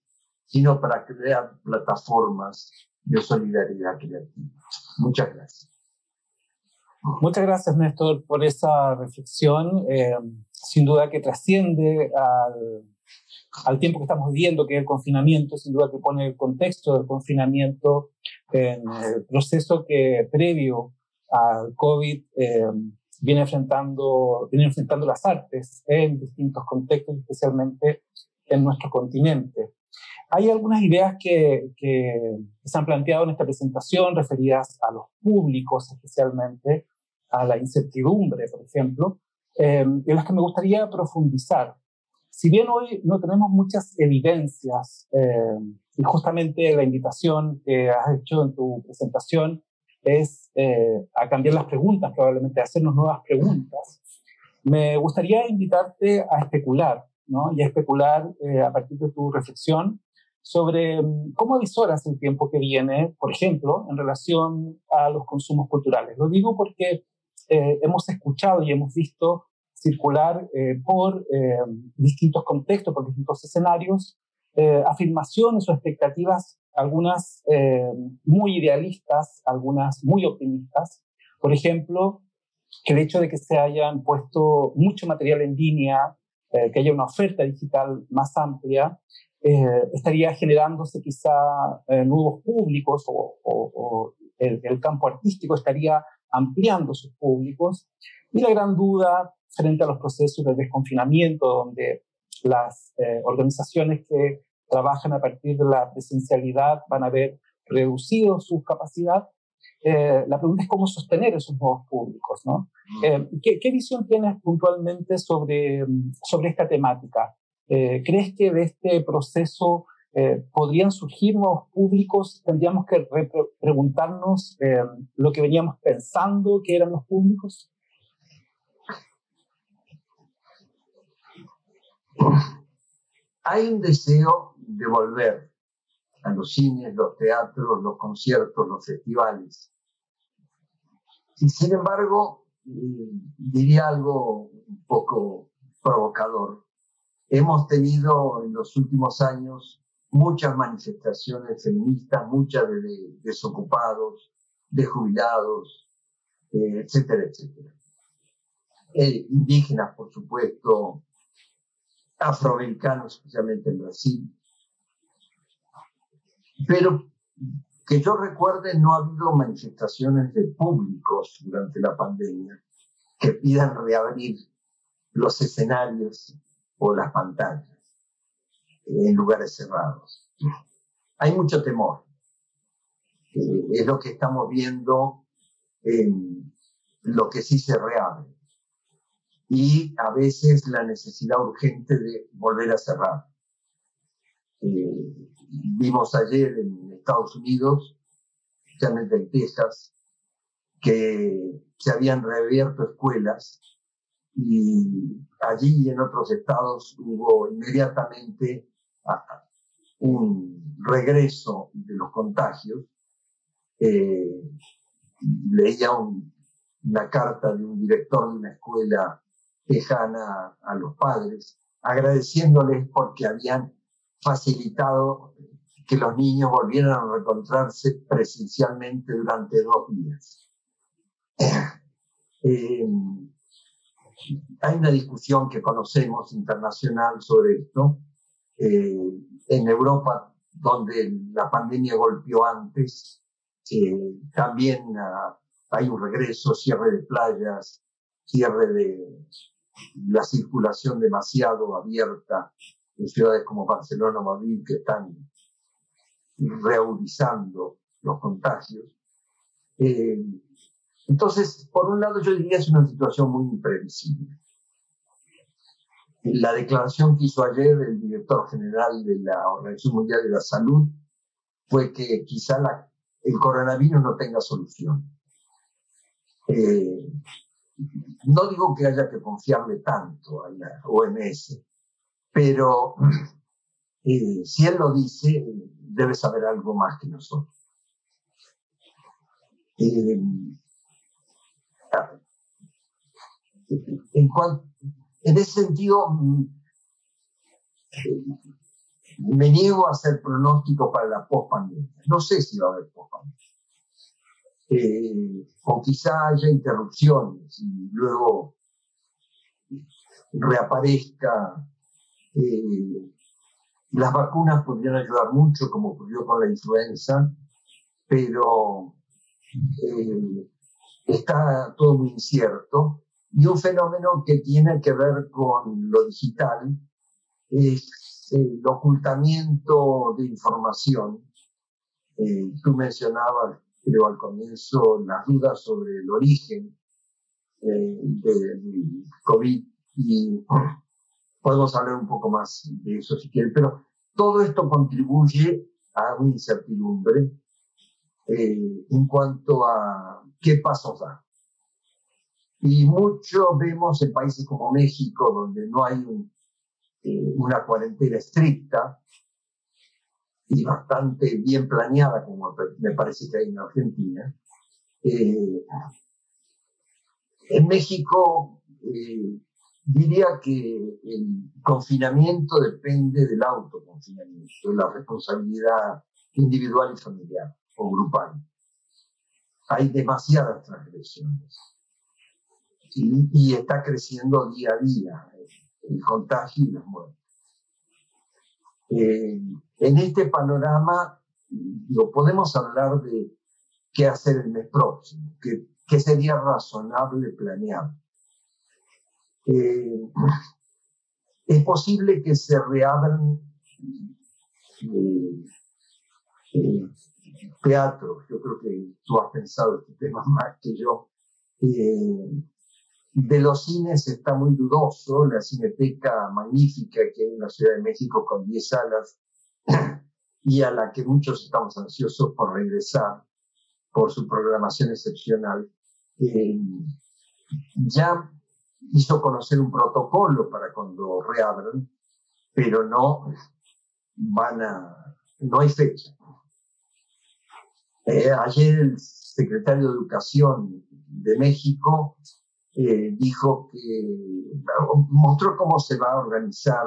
sino para crear plataformas de solidaridad creativa. Muchas gracias. Muchas gracias, Néstor, por esa reflexión. Eh, sin duda que trasciende al, al, tiempo que estamos viviendo, que es el confinamiento, sin duda que pone el contexto del confinamiento en el proceso que previo al COVID eh, viene, enfrentando, viene enfrentando las artes en distintos contextos, especialmente en nuestro continente. Hay algunas ideas que, que, se han planteado en esta presentación referidas a los públicos especialmente, a la incertidumbre, por ejemplo, eh, en las que me gustaría profundizar. Si bien hoy no tenemos muchas evidencias, eh, y justamente la invitación que has hecho en tu presentación es eh, a cambiar las preguntas, probablemente a hacernos nuevas preguntas, me gustaría invitarte a especular, ¿no? Y a especular a partir de tu reflexión sobre mm, cómo avisoras el tiempo que viene, por ejemplo, en relación a los consumos culturales. Lo digo porque eh, hemos escuchado y hemos visto circular eh, por eh, distintos contextos, por distintos escenarios, afirmaciones o expectativas, algunas muy idealistas, algunas muy optimistas. Por ejemplo, que el hecho de que se hayan puesto mucho material en línea, que haya una oferta digital más amplia, eh, estaría generándose quizá eh, nuevos públicos o, el, campo artístico estaría ampliando sus públicos. Y la gran duda frente a los procesos de desconfinamiento, donde las eh, organizaciones que trabajan a partir de la presencialidad van a ver reducido su capacidad, la pregunta es cómo sostener esos nuevos públicos. ¿no? Mm. ¿qué, ¿qué, visión tienes puntualmente sobre, sobre esta temática? Eh, ¿Crees que de este proceso eh, podrían surgir nuevos públicos? ¿Tendríamos que preguntarnos eh, lo que veníamos pensando que eran los públicos? Hay un deseo de volver a los cines, los teatros, los conciertos, los festivales. Y sin embargo, diría algo un poco provocador. Hemos tenido en los últimos años muchas manifestaciones feministas, muchas de, desocupados, de jubilados, eh, etcétera, etcétera. Eh, indígenas, por supuesto, afroamericanos, especialmente en Brasil. Pero que yo recuerde, no ha habido manifestaciones de públicos durante la pandemia que pidan reabrir los escenarios o las pantallas en lugares cerrados. Hay mucho temor. Eh, es lo que estamos viendo en lo que sí se reabre. Y a veces la necesidad urgente de volver a cerrar. Eh, vimos ayer en Estados Unidos, especialmente en Texas, que se habían reabierto escuelas y allí y en otros estados hubo inmediatamente un regreso de los contagios. Eh, leía una carta de un director de una escuela lejana a los padres, agradeciéndoles porque habían facilitado que los niños volvieran a reencontrarse presencialmente durante dos días. Eh, hay una discusión que conocemos internacional sobre esto. Eh, en Europa, donde la pandemia golpeó antes, eh, también ah, hay un regreso, cierre de playas, cierre de la circulación demasiado abierta en ciudades como Barcelona o Madrid que están reagudizando los contagios. Eh, entonces, por un lado, yo diría que es una situación muy imprevisible. La declaración que hizo ayer el director general de la Organización Mundial de la Salud fue que quizá el coronavirus no tenga solución. Eh, no digo que haya que confiarle tanto a la OMS, pero eh, si él lo dice, debe saber algo más que nosotros. Eh, en, ese sentido, mm, me niego a hacer pronóstico para la post-pandemia. No sé si va a haber post-pandemia. O quizá haya interrupciones y luego reaparezca. Eh, las vacunas podrían ayudar mucho, como ocurrió con la influenza, pero eh, está todo muy incierto. Y un fenómeno que tiene que ver con lo digital es el ocultamiento de información. Eh, tú mencionabas, creo al comienzo, las dudas sobre el origen eh, del COVID y podemos hablar un poco más de eso si quieres, pero todo esto contribuye a una incertidumbre eh, en cuanto a qué pasos da. Y mucho vemos en países como México, donde no hay eh, una cuarentena estricta, y bastante bien planeada, como me parece que hay en Argentina. Eh, en México eh, diría que el confinamiento depende del autoconfinamiento, de la responsabilidad individual y familiar o grupal. Hay demasiadas transgresiones y, está creciendo día a día el contagio y las muertes. Eh, en este panorama, lo podemos hablar de qué hacer el mes próximo, qué, qué sería razonable planear. Eh, es posible que se reabran eh, eh, teatros, yo creo que tú has pensado este tema más que yo. de los cines está muy dudoso, la cineteca magnífica que hay en la Ciudad de México con 10 salas y a la que muchos estamos ansiosos por regresar por su programación excepcional, ya hizo conocer un protocolo para cuando reabran, pero no van a, no hay fecha. Eh, ayer el secretario de Educación de México eh, dijo que mostró cómo se va a organizar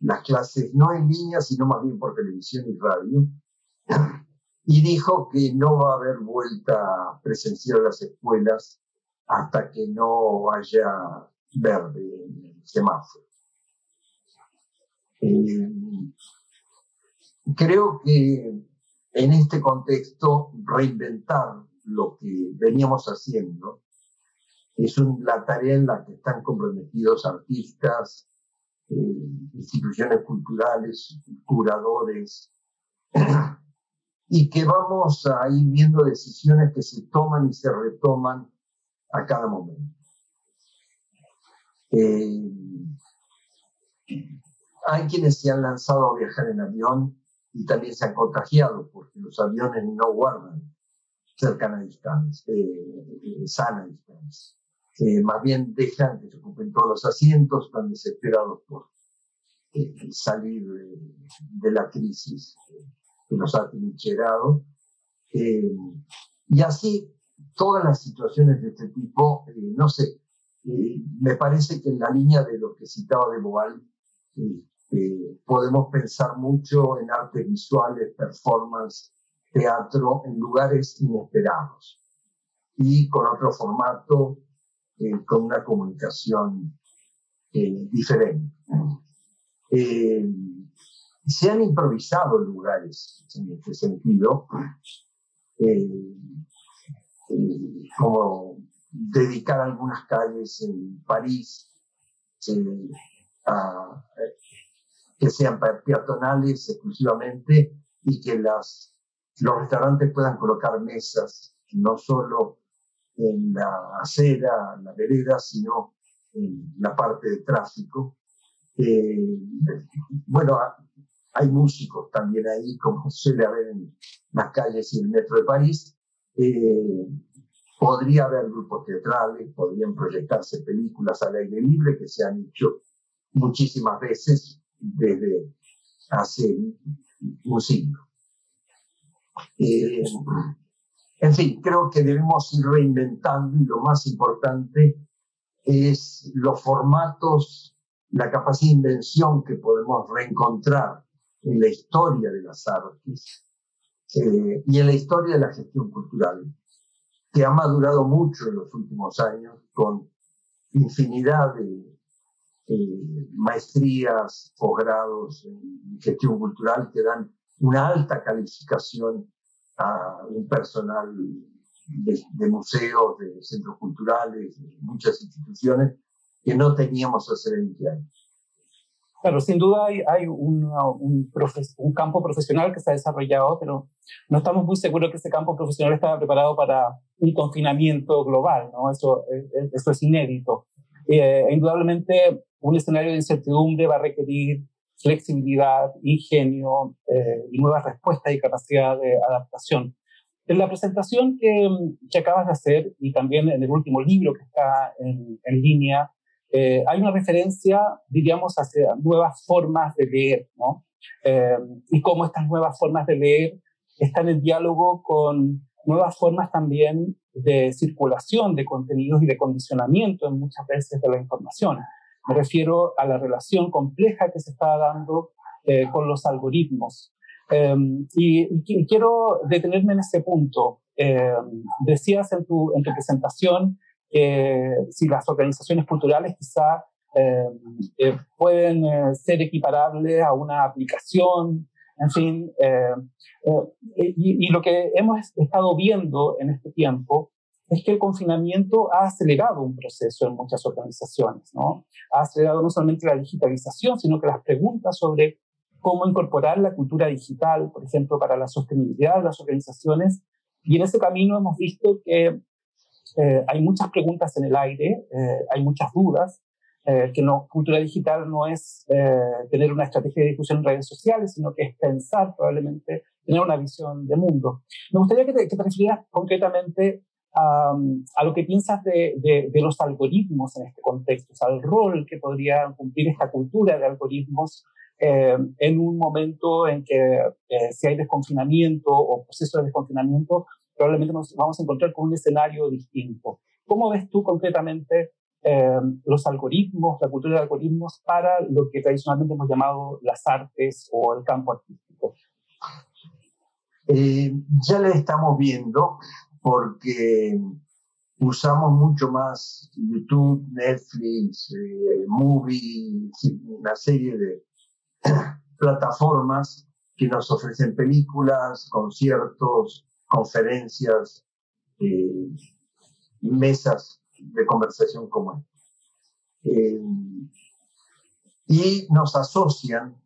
las clases, no en línea, sino más bien por televisión y radio, y dijo que no va a haber vuelta presencial a las escuelas hasta que no haya verde en el semáforo. Eh, creo que en este contexto reinventar lo que veníamos haciendo es la tarea en la que están comprometidos artistas, instituciones culturales, curadores, y que vamos a ir viendo decisiones que se toman y se retoman a cada momento. Eh, hay quienes se han lanzado a viajar en avión y también se han contagiado porque los aviones no guardan cercana distancia, eh, sana distancia. Eh, más bien dejan que se ocupen todos los asientos, están desesperados por salir de, la crisis que nos ha trincherado. y así todas las situaciones de este tipo, eh, no sé, eh, me parece que en la línea de lo que citaba de Boal, eh, podemos pensar mucho en artes visuales, performance, teatro, en lugares inesperados y con otro formato, con una comunicación diferente. se han improvisado lugares en este sentido como dedicar algunas calles en París a, que sean peatonales exclusivamente y que las, los restaurantes puedan colocar mesas no solo en la acera, en la vereda, sino en la parte de tráfico. Eh, bueno, hay músicos también ahí, como suele haber en las calles y el metro de París, eh, podría haber grupos teatrales, podrían proyectarse películas al aire libre que se han hecho muchísimas veces desde hace un siglo. Eh, en fin, creo que debemos ir reinventando y lo más importante es los formatos, la capacidad de invención que podemos reencontrar en la historia de las artes eh, y en la historia de la gestión cultural, que ha madurado mucho en los últimos años con infinidad de maestrías, posgrados en gestión cultural que dan una alta calificación a un personal de, museos, de centros culturales, de muchas instituciones que no teníamos hace 20 años. Claro, sin duda hay, un, un, campo profesional que se ha desarrollado, pero no estamos muy seguros que ese campo profesional estaba preparado para un confinamiento global, ¿no? Eso, eso es inédito. Eh, indudablemente, un escenario de incertidumbre va a requerir flexibilidad, ingenio eh, y nuevas respuestas y capacidad de adaptación. En la presentación que, que, acabas de hacer y también en el último libro que está en, en línea, eh, hay una referencia, diríamos, hacia nuevas formas de leer, ¿no? y cómo estas nuevas formas de leer están en diálogo con nuevas formas también de circulación de contenidos y de condicionamiento en muchas veces de la información. Me refiero a la relación compleja que se está dando eh, con los algoritmos. Em, y, quiero detenerme en ese punto. Em, decías en tu, en tu presentación que si las organizaciones culturales quizá em, eh, pueden eh, ser equiparables a una aplicación, en fin, y, y, lo que hemos estado viendo en este tiempo es que el confinamiento ha acelerado un proceso en muchas organizaciones, ¿no? Ha acelerado no solamente la digitalización, sino que las preguntas sobre cómo incorporar la cultura digital, por ejemplo, para la sostenibilidad de las organizaciones. Y en ese camino hemos visto que eh, hay muchas preguntas en el aire, eh, hay muchas dudas, eh, que no, cultura digital no es tener una estrategia de difusión en redes sociales, sino que es pensar probablemente, tener una visión de mundo. Me gustaría que te, que te refirieras concretamente a lo que piensas de, de, los algoritmos en este contexto, o sea, al rol que podría cumplir esta cultura de algoritmos eh, en un momento en que eh, si hay desconfinamiento o proceso de desconfinamiento, probablemente nos vamos a encontrar con un escenario distinto. ¿Cómo ves tú concretamente eh, los algoritmos, la cultura de algoritmos para lo que tradicionalmente hemos llamado las artes o el campo artístico? ya le estamos viendo porque usamos mucho más YouTube, Netflix, eh, Movie, una serie de plataformas que nos ofrecen películas, conciertos, conferencias, eh, mesas de conversación como esta. Eh, y nos asocian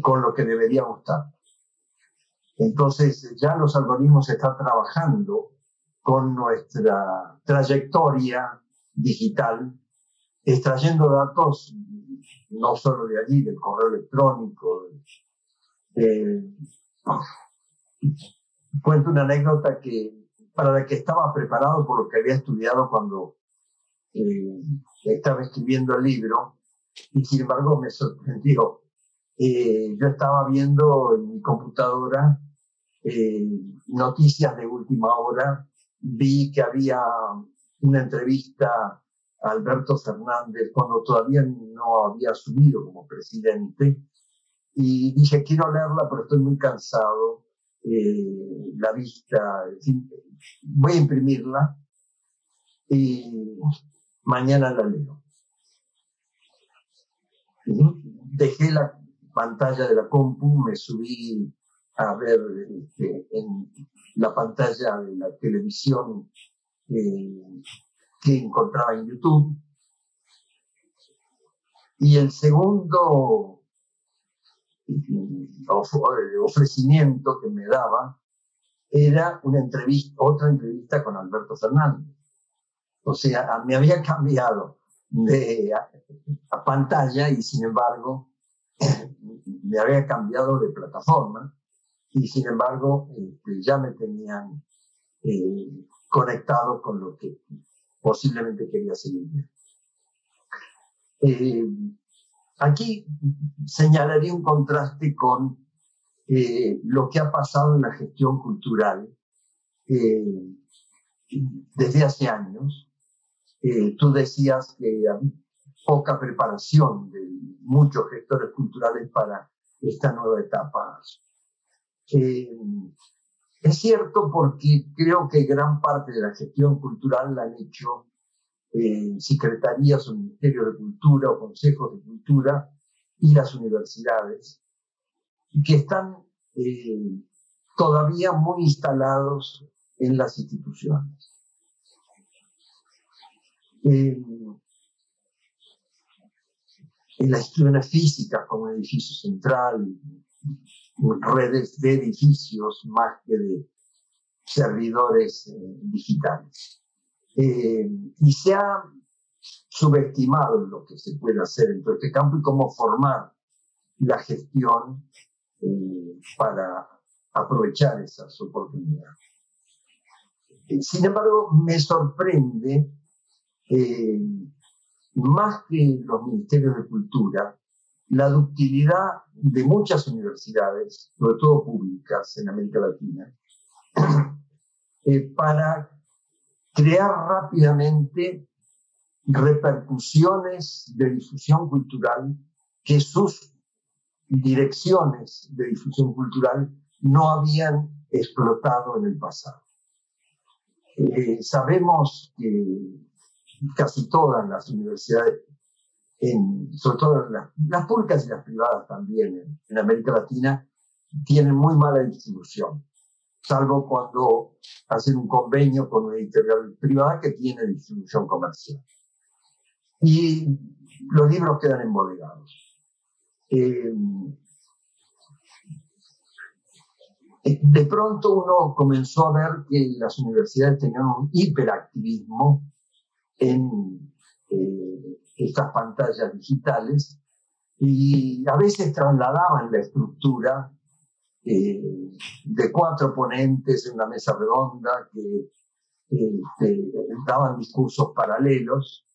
con lo que deberíamos estar. Entonces ya los algoritmos están trabajando con nuestra trayectoria digital, extrayendo datos no solo de allí, del correo electrónico. cuento una anécdota que para la que estaba preparado por lo que había estudiado cuando eh, estaba escribiendo el libro y sin embargo me sorprendió. Eh, yo estaba viendo en mi computadora eh, noticias de última hora, vi que había una entrevista a Alberto Fernández cuando todavía no había asumido como presidente y dije, quiero leerla, pero estoy muy cansado, eh, la vista, voy a imprimirla y mañana la leo. Dejé la pantalla de la compu, me subí a ver este, en la pantalla de la televisión eh, que encontraba en YouTube. Y el segundo eh, ofrecimiento que me daba era una entrevista, otra entrevista con Alberto Fernández. O sea, me había cambiado de pantalla y sin embargo me había cambiado de plataforma y sin embargo este, ya me tenían eh, conectado con lo que posiblemente quería seguir. Eh, aquí señalaría un contraste con eh, lo que ha pasado en la gestión cultural desde hace años. tú decías que había poca preparación de muchos gestores culturales para esta nueva etapa eh, es cierto porque creo que gran parte de la gestión cultural la han hecho eh, secretarías o ministerios de cultura o consejos de cultura y las universidades, que están eh, todavía muy instalados en las instituciones. en las instituciones físicas como el edificio central, redes de edificios más que de servidores eh, digitales. Eh, y se ha subestimado lo que se puede hacer en todo este campo y cómo formar la gestión eh, para aprovechar esas oportunidades. Sin embargo, me sorprende más que los ministerios de cultura, la ductilidad de muchas universidades, sobre todo públicas en América Latina, eh, para crear rápidamente repercusiones de difusión cultural que sus direcciones de difusión cultural no habían explotado en el pasado. Eh, sabemos que casi todas las universidades, en, sobre todo las, públicas y las privadas también en, América Latina, tienen muy mala distribución, salvo cuando hacen un convenio con una editorial privada que tiene distribución comercial. Y los libros quedan embodegados. Eh, de pronto uno comenzó a ver que las universidades tenían un hiperactivismo en eh, estas pantallas digitales y a veces trasladaban la estructura eh, de cuatro ponentes en una mesa redonda que este, daban discursos paralelos,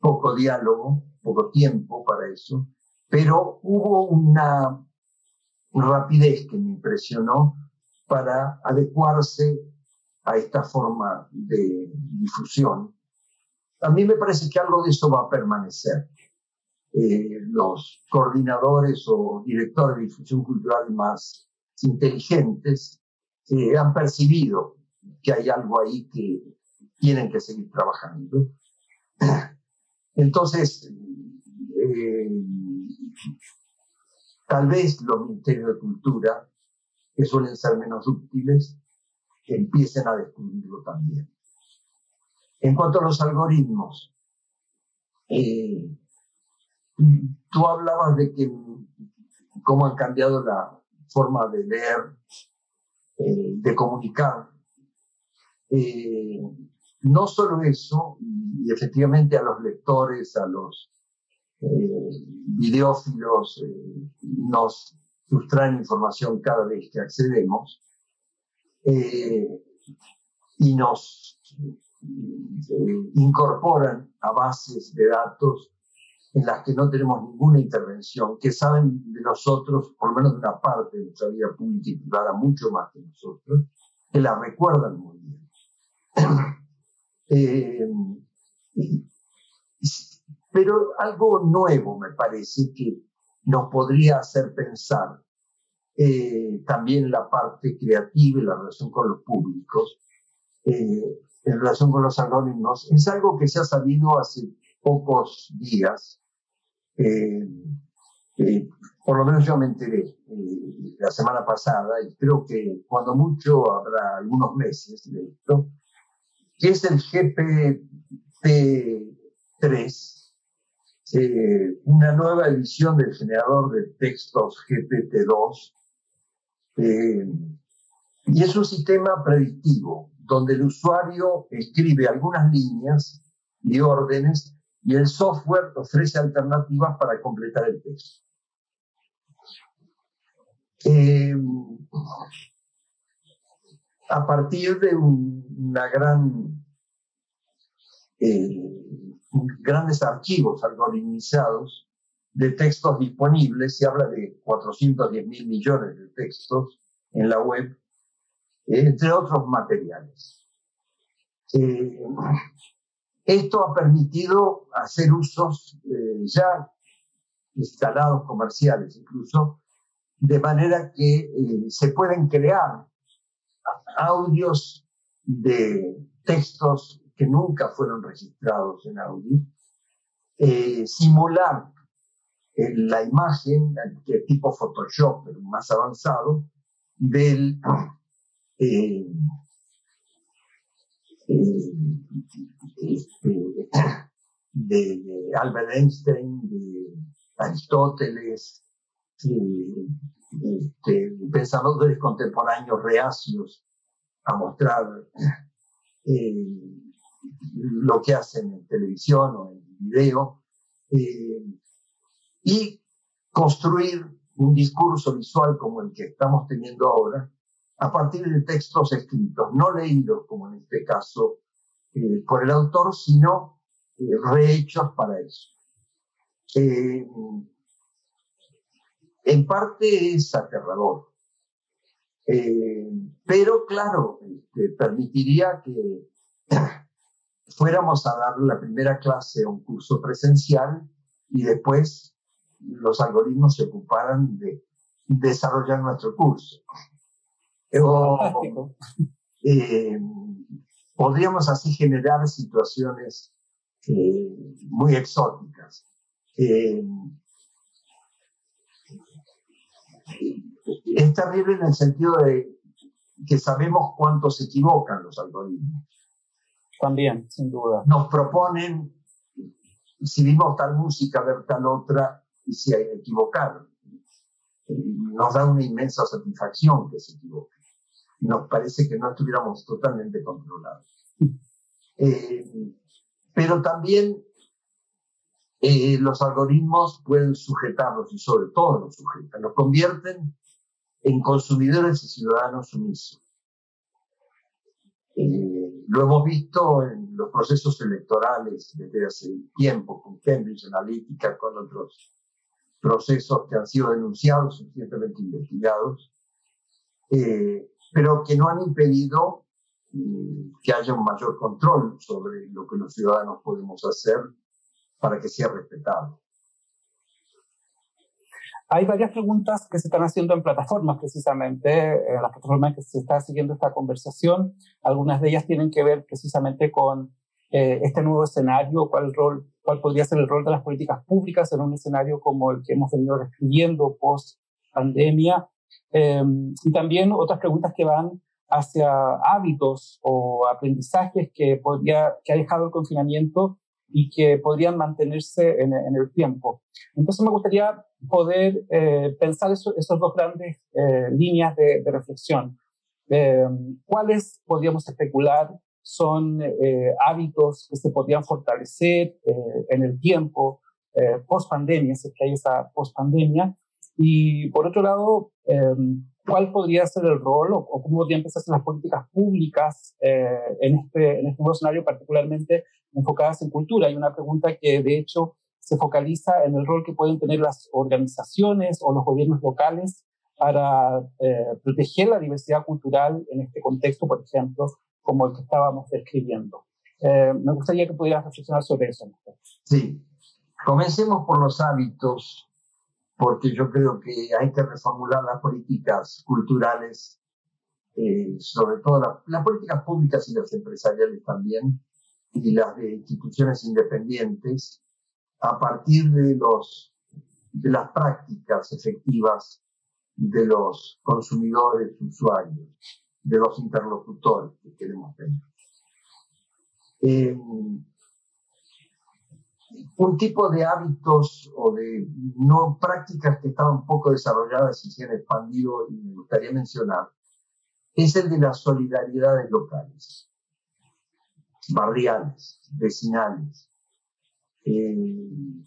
poco diálogo, poco tiempo para eso, pero hubo una rapidez que me impresionó para adecuarse a esta forma de difusión a mí me parece que algo de eso va a permanecer. Eh, los coordinadores o directores de difusión cultural más inteligentes eh, han percibido que hay algo ahí que tienen que seguir trabajando. Entonces, eh, tal vez los ministerios de cultura, que suelen ser menos útiles, empiecen a descubrirlo también. En cuanto a los algoritmos, eh, tú hablabas de que cómo han cambiado la forma de leer, eh, de comunicar. Eh, no solo eso, y efectivamente a los lectores, a los videófilos, nos sustraen información cada vez que accedemos y nos incorporan a bases de datos en las que no tenemos ninguna intervención, que saben de nosotros, por lo menos de una parte de nuestra vida pública y privada, mucho más que nosotros, que la recuerdan muy bien. Eh, pero algo nuevo me parece que nos podría hacer pensar eh, también la parte creativa y la relación con los públicos, eh, en relación con los algoritmos es algo que se ha sabido hace pocos días. Eh, eh, por lo menos yo me enteré eh, la semana pasada y creo que cuando mucho habrá algunos meses de esto, que es el GPT-3, una nueva edición del generador de textos GPT-2, y es un sistema predictivo donde el usuario escribe algunas líneas y órdenes y el software ofrece alternativas para completar el texto. Eh, a partir de una gran, eh, grandes archivos algoritmizados de textos disponibles, se habla de 410 mil millones de textos en la web, entre otros materiales. Eh, esto ha permitido hacer usos eh, ya instalados comerciales incluso, de manera que eh, se pueden crear audios de textos que nunca fueron registrados en audio, simular la imagen, tipo Photoshop, pero más avanzado, del eh, eh, este, de, Albert Einstein, de Aristóteles, eh, este, pensadores contemporáneos reacios a mostrar lo que hacen en televisión o en video, y construir un discurso visual como el que estamos teniendo ahora, a partir de textos escritos, no leídos como en este caso eh, por el autor, sino eh, rehechos para eso. Eh, en parte es aterrador. Pero claro, este, permitiría que fuéramos a dar la primera clase a un curso presencial y después los algoritmos se ocuparan de desarrollar nuestro curso. Eh, podríamos así generar situaciones eh, muy exóticas. Eh, es terrible en el sentido de que sabemos cuánto se equivocan los algoritmos. También, sin duda. Nos proponen, si vimos tal música, ver tal otra, y si hay equivocar. Nos da una inmensa satisfacción que se equivoque. Nos parece que no estuviéramos totalmente controlados. Eh, pero también eh, los algoritmos pueden sujetarlos y sobre todo los sujetan, los convierten en consumidores y ciudadanos sumisos. Eh, lo hemos visto en los procesos electorales desde hace tiempo, con Cambridge Analytica, con otros procesos que han sido denunciados, recientemente investigados, eh, pero que no han impedido mm, que haya un mayor control sobre lo que los ciudadanos podemos hacer para que sea respetado. Hay varias preguntas que se están haciendo en plataformas, precisamente, en las plataformas que se está siguiendo esta conversación. Algunas de ellas tienen que ver precisamente con eh, este nuevo escenario, cuál, rol, cuál podría ser el rol de las políticas públicas en un escenario como el que hemos venido describiendo post pandemia. Em, y también otras preguntas que van hacia hábitos o aprendizajes que, podría, que ha dejado el confinamiento y que podrían mantenerse en, el tiempo. Entonces me gustaría poder eh, pensar eso, esas dos grandes eh, líneas de, de reflexión. Em, ¿Cuáles podríamos especular son eh, hábitos que se podrían fortalecer eh, en el tiempo, eh, post pandemia, si es que hay esa post pandemia. Y por otro lado, em, ¿cuál podría ser el rol o, cómo podrían empezarse las políticas públicas en, este, en este nuevo escenario, particularmente enfocadas en cultura? Hay una pregunta que de hecho se focaliza en el rol que pueden tener las organizaciones o los gobiernos locales para proteger la diversidad cultural en este contexto, por ejemplo, como el que estábamos describiendo. Eh, me gustaría que pudieras reflexionar sobre eso. Sí, comencemos por los hábitos, porque yo creo que hay que reformular las políticas culturales, eh, sobre todo las políticas públicas y las empresariales también, y las de instituciones independientes, a partir de, los, de las prácticas efectivas de los consumidores, usuarios de los interlocutores que queremos tener. Eh, un tipo de hábitos o de no prácticas que estaban poco desarrolladas y se han expandido y me gustaría mencionar es el de las solidaridades locales, barriales, vecinales, eh,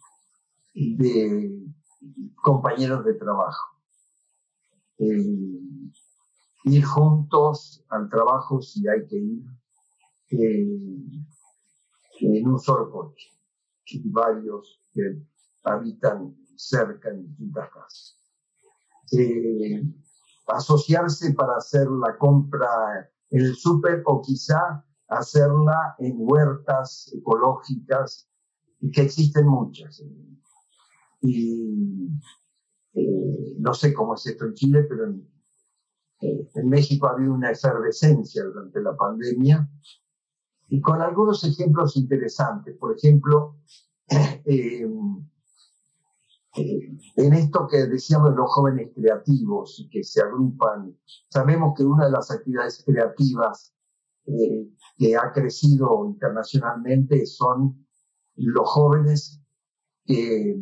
de compañeros de trabajo. Eh, ir juntos al trabajo si hay que ir eh, en un solo coche varios que habitan cerca en distintas casas. Eh, asociarse para hacer la compra en el súper o quizá hacerla en huertas ecológicas que existen muchas. Y eh, no sé cómo es esto en Chile, pero en, en México ha habido una efervescencia durante la pandemia y con algunos ejemplos interesantes. Por ejemplo, eh, eh, en esto que decíamos de los jóvenes creativos y que se agrupan, sabemos que una de las actividades creativas eh, que ha crecido internacionalmente son los jóvenes que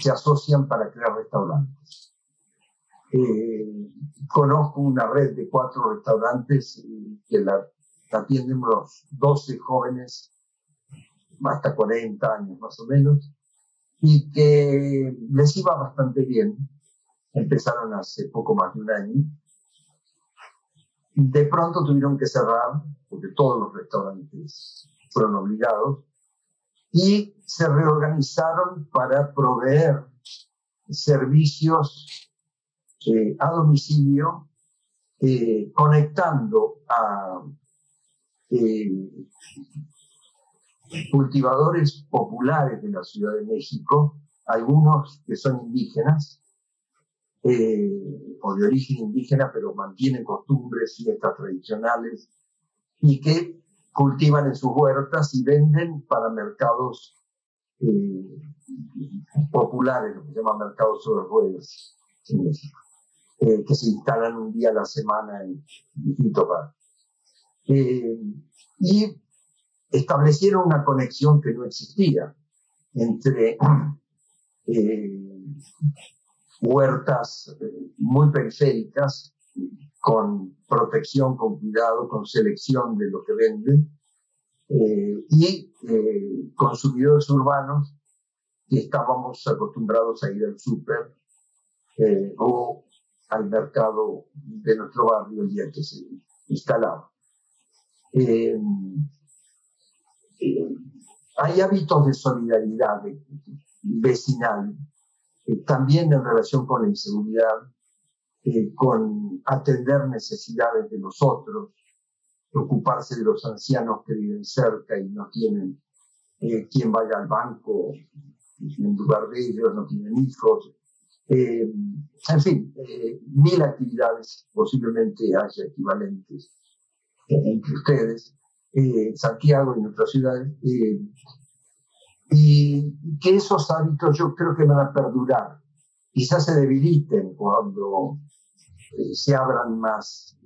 se asocian para crear restaurantes. Conozco una red de cuatro restaurantes que la, atienden unos 12 jóvenes, hasta 40 años más o menos, y que les iba bastante bien. Empezaron hace poco más de un año. De pronto tuvieron que cerrar, porque todos los restaurantes fueron obligados, y se reorganizaron para proveer servicios a domicilio, conectando a cultivadores populares de la Ciudad de México, algunos que son indígenas, eh, o de origen indígena, pero mantienen costumbres, fiestas tradicionales, y que cultivan en sus huertas y venden para mercados eh, populares, lo que se llama mercados sobre ruedas en México, eh, que se instalan un día a la semana en distintos. Y establecieron una conexión que no existía entre eh, huertas eh, muy periféricas, con protección, con cuidado, con selección de lo que venden, eh, y consumidores urbanos que estábamos acostumbrados a ir al súper o al mercado de nuestro barrio el día que se instalaba hay hábitos de solidaridad vecinal, eh, también en relación con la inseguridad, eh, con atender necesidades de los otros, preocuparse de los ancianos que viven cerca y no tienen eh, quien vaya al banco en lugar de ellos, no tienen hijos. en fin, mil actividades, posiblemente haya equivalentes entre ustedes eh, Santiago y otras ciudades, eh, y que esos hábitos yo creo que van a perdurar. Quizás se debiliten cuando eh, se abran más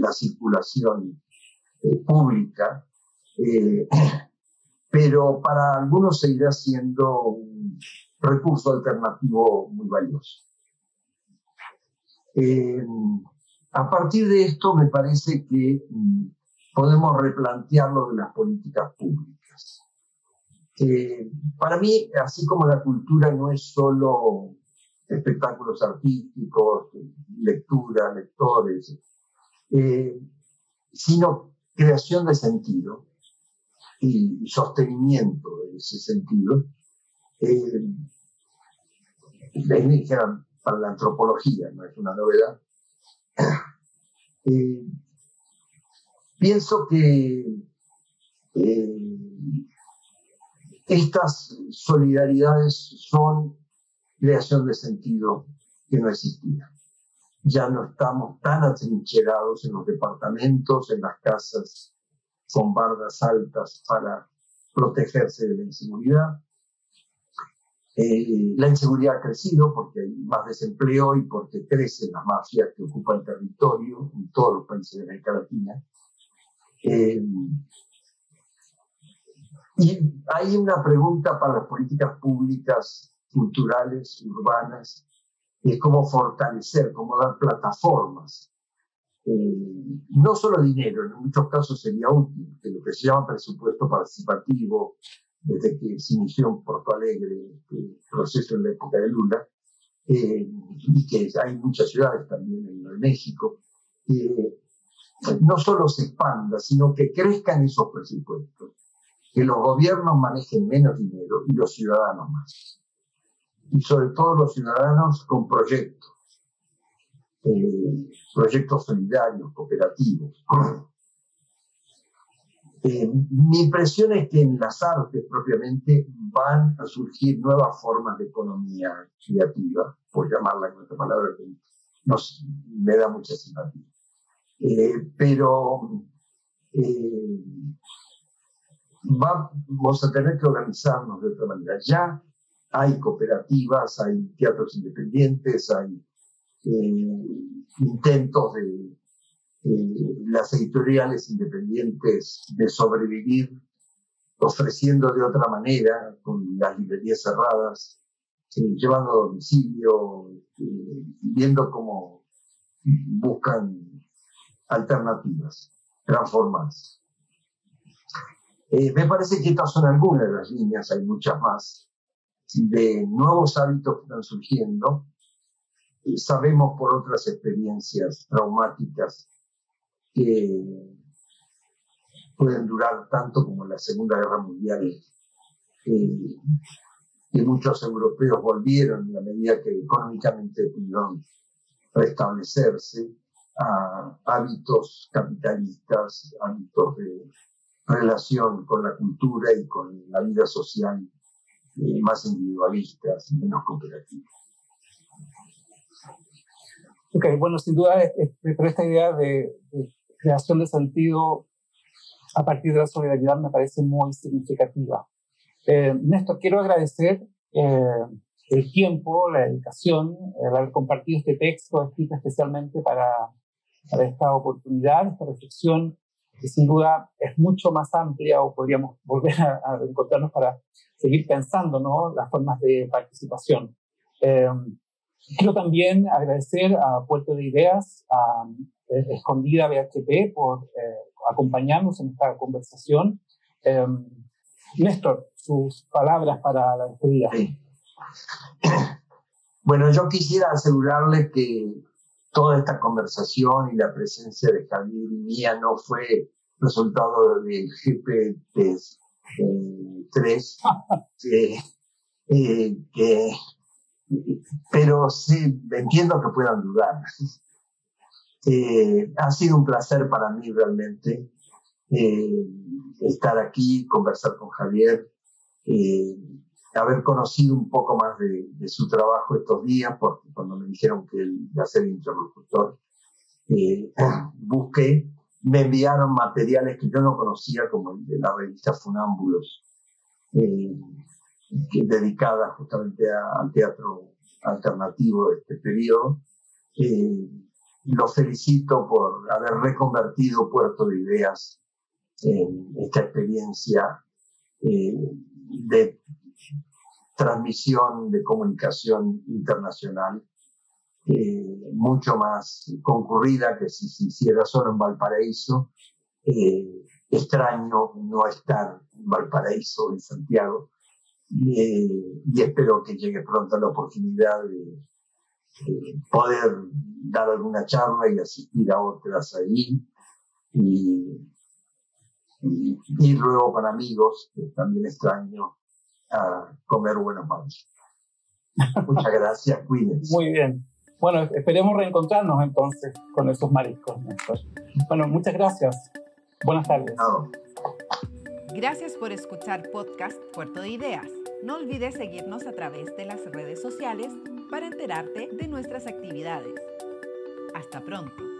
la circulación pública, pero para algunos seguirá siendo un recurso alternativo muy valioso. A partir de esto me parece que mm, podemos replantear lo de las políticas públicas. Eh, para mí, así como la cultura no es solo espectáculos artísticos, lectura, lectores, eh, sino creación de sentido y sostenimiento de ese sentido. Eh, para la antropología, no es una novedad. Eh, Pienso que eh, estas solidaridades son creación de sentido que no existía. Ya no estamos tan atrincherados en los departamentos, en las casas con bardas altas para protegerse de la inseguridad. Eh, la inseguridad ha crecido porque hay más desempleo y porque crecen las mafias que ocupan territorio en todos los países de América Latina. Eh, y hay una pregunta para las políticas públicas, culturales, urbanas, cómo fortalecer, cómo dar plataformas. Eh, no solo dinero, en muchos casos sería útil, que lo que se llama presupuesto participativo, desde que se inició en Porto Alegre el proceso en la época de Lula, eh, y que hay muchas ciudades también en México, no solo se expanda, sino que crezcan esos presupuestos, que los gobiernos manejen menos dinero y los ciudadanos más. Y sobre todo los ciudadanos con proyectos, eh, proyectos solidarios, cooperativos. Eh, mi impresión es que en las artes propiamente van a surgir nuevas formas de economía creativa, por llamarla en otra palabra que nos, me da mucha simpatía. Eh, pero eh, vamos a tener que organizarnos de otra manera. Ya hay cooperativas, hay teatros independientes, hay eh, intentos de las editoriales independientes de sobrevivir ofreciendo de otra manera, con las librerías cerradas, llevando a domicilio, viendo cómo buscan alternativas, transformarse. Eh, me parece que estas son algunas de las líneas, hay muchas más, de nuevos hábitos que están surgiendo. sabemos por otras experiencias traumáticas que pueden durar tanto como la Segunda Guerra Mundial, eh, y muchos europeos volvieron en la medida que económicamente pudieron restablecerse a hábitos capitalistas, hábitos de relación con la cultura y con la vida social eh, más individualistas y menos cooperativas. Ok, bueno, sin duda, pero esta idea de, creación de sentido a partir de la solidaridad me parece muy significativa. Eh, Néstor, quiero agradecer eh, el tiempo, la dedicación, el haber compartido este texto escrito especialmente para, para esta oportunidad, esta reflexión que sin duda es mucho más amplia o podríamos volver a, encontrarnos para seguir pensando ¿no? las formas de participación. Eh, quiero también agradecer a Puerto de Ideas, a Escondida BHP por eh, acompañarnos en esta conversación. Eh, Néstor, sus palabras para la despedida. Bueno, yo quisiera asegurarle que toda esta conversación y la presencia de Javier y mía no fue resultado del GPT-3, eh, que, pero sí, entiendo que puedan dudar. Eh, ha sido un placer para mí realmente eh, estar aquí, conversar con Javier, haber conocido un poco más de, su trabajo estos días, porque cuando me dijeron que iba a ser interlocutor, eh, busqué, me enviaron materiales que yo no conocía, como el de la revista Funámbulos, eh, dedicada justamente al teatro alternativo de este periodo. Eh, lo felicito por haber reconvertido Puerto de Ideas en esta experiencia eh, de transmisión de comunicación internacional eh, mucho más concurrida que si se hiciera solo en Valparaíso. Eh, extraño no estar en Valparaíso, en Santiago, eh, y espero que llegue pronto la oportunidad de, poder dar alguna charla y asistir a otras ahí. Y, y, luego con amigos, que también extraño, a comer buenos mariscos. Muchas gracias, cuídense. Muy bien. Bueno, esperemos reencontrarnos entonces con esos mariscos. Bueno, muchas gracias. Buenas tardes. Gracias por escuchar podcast Puerto de Ideas. No olvides seguirnos a través de las redes sociales para enterarte de nuestras actividades. Hasta pronto.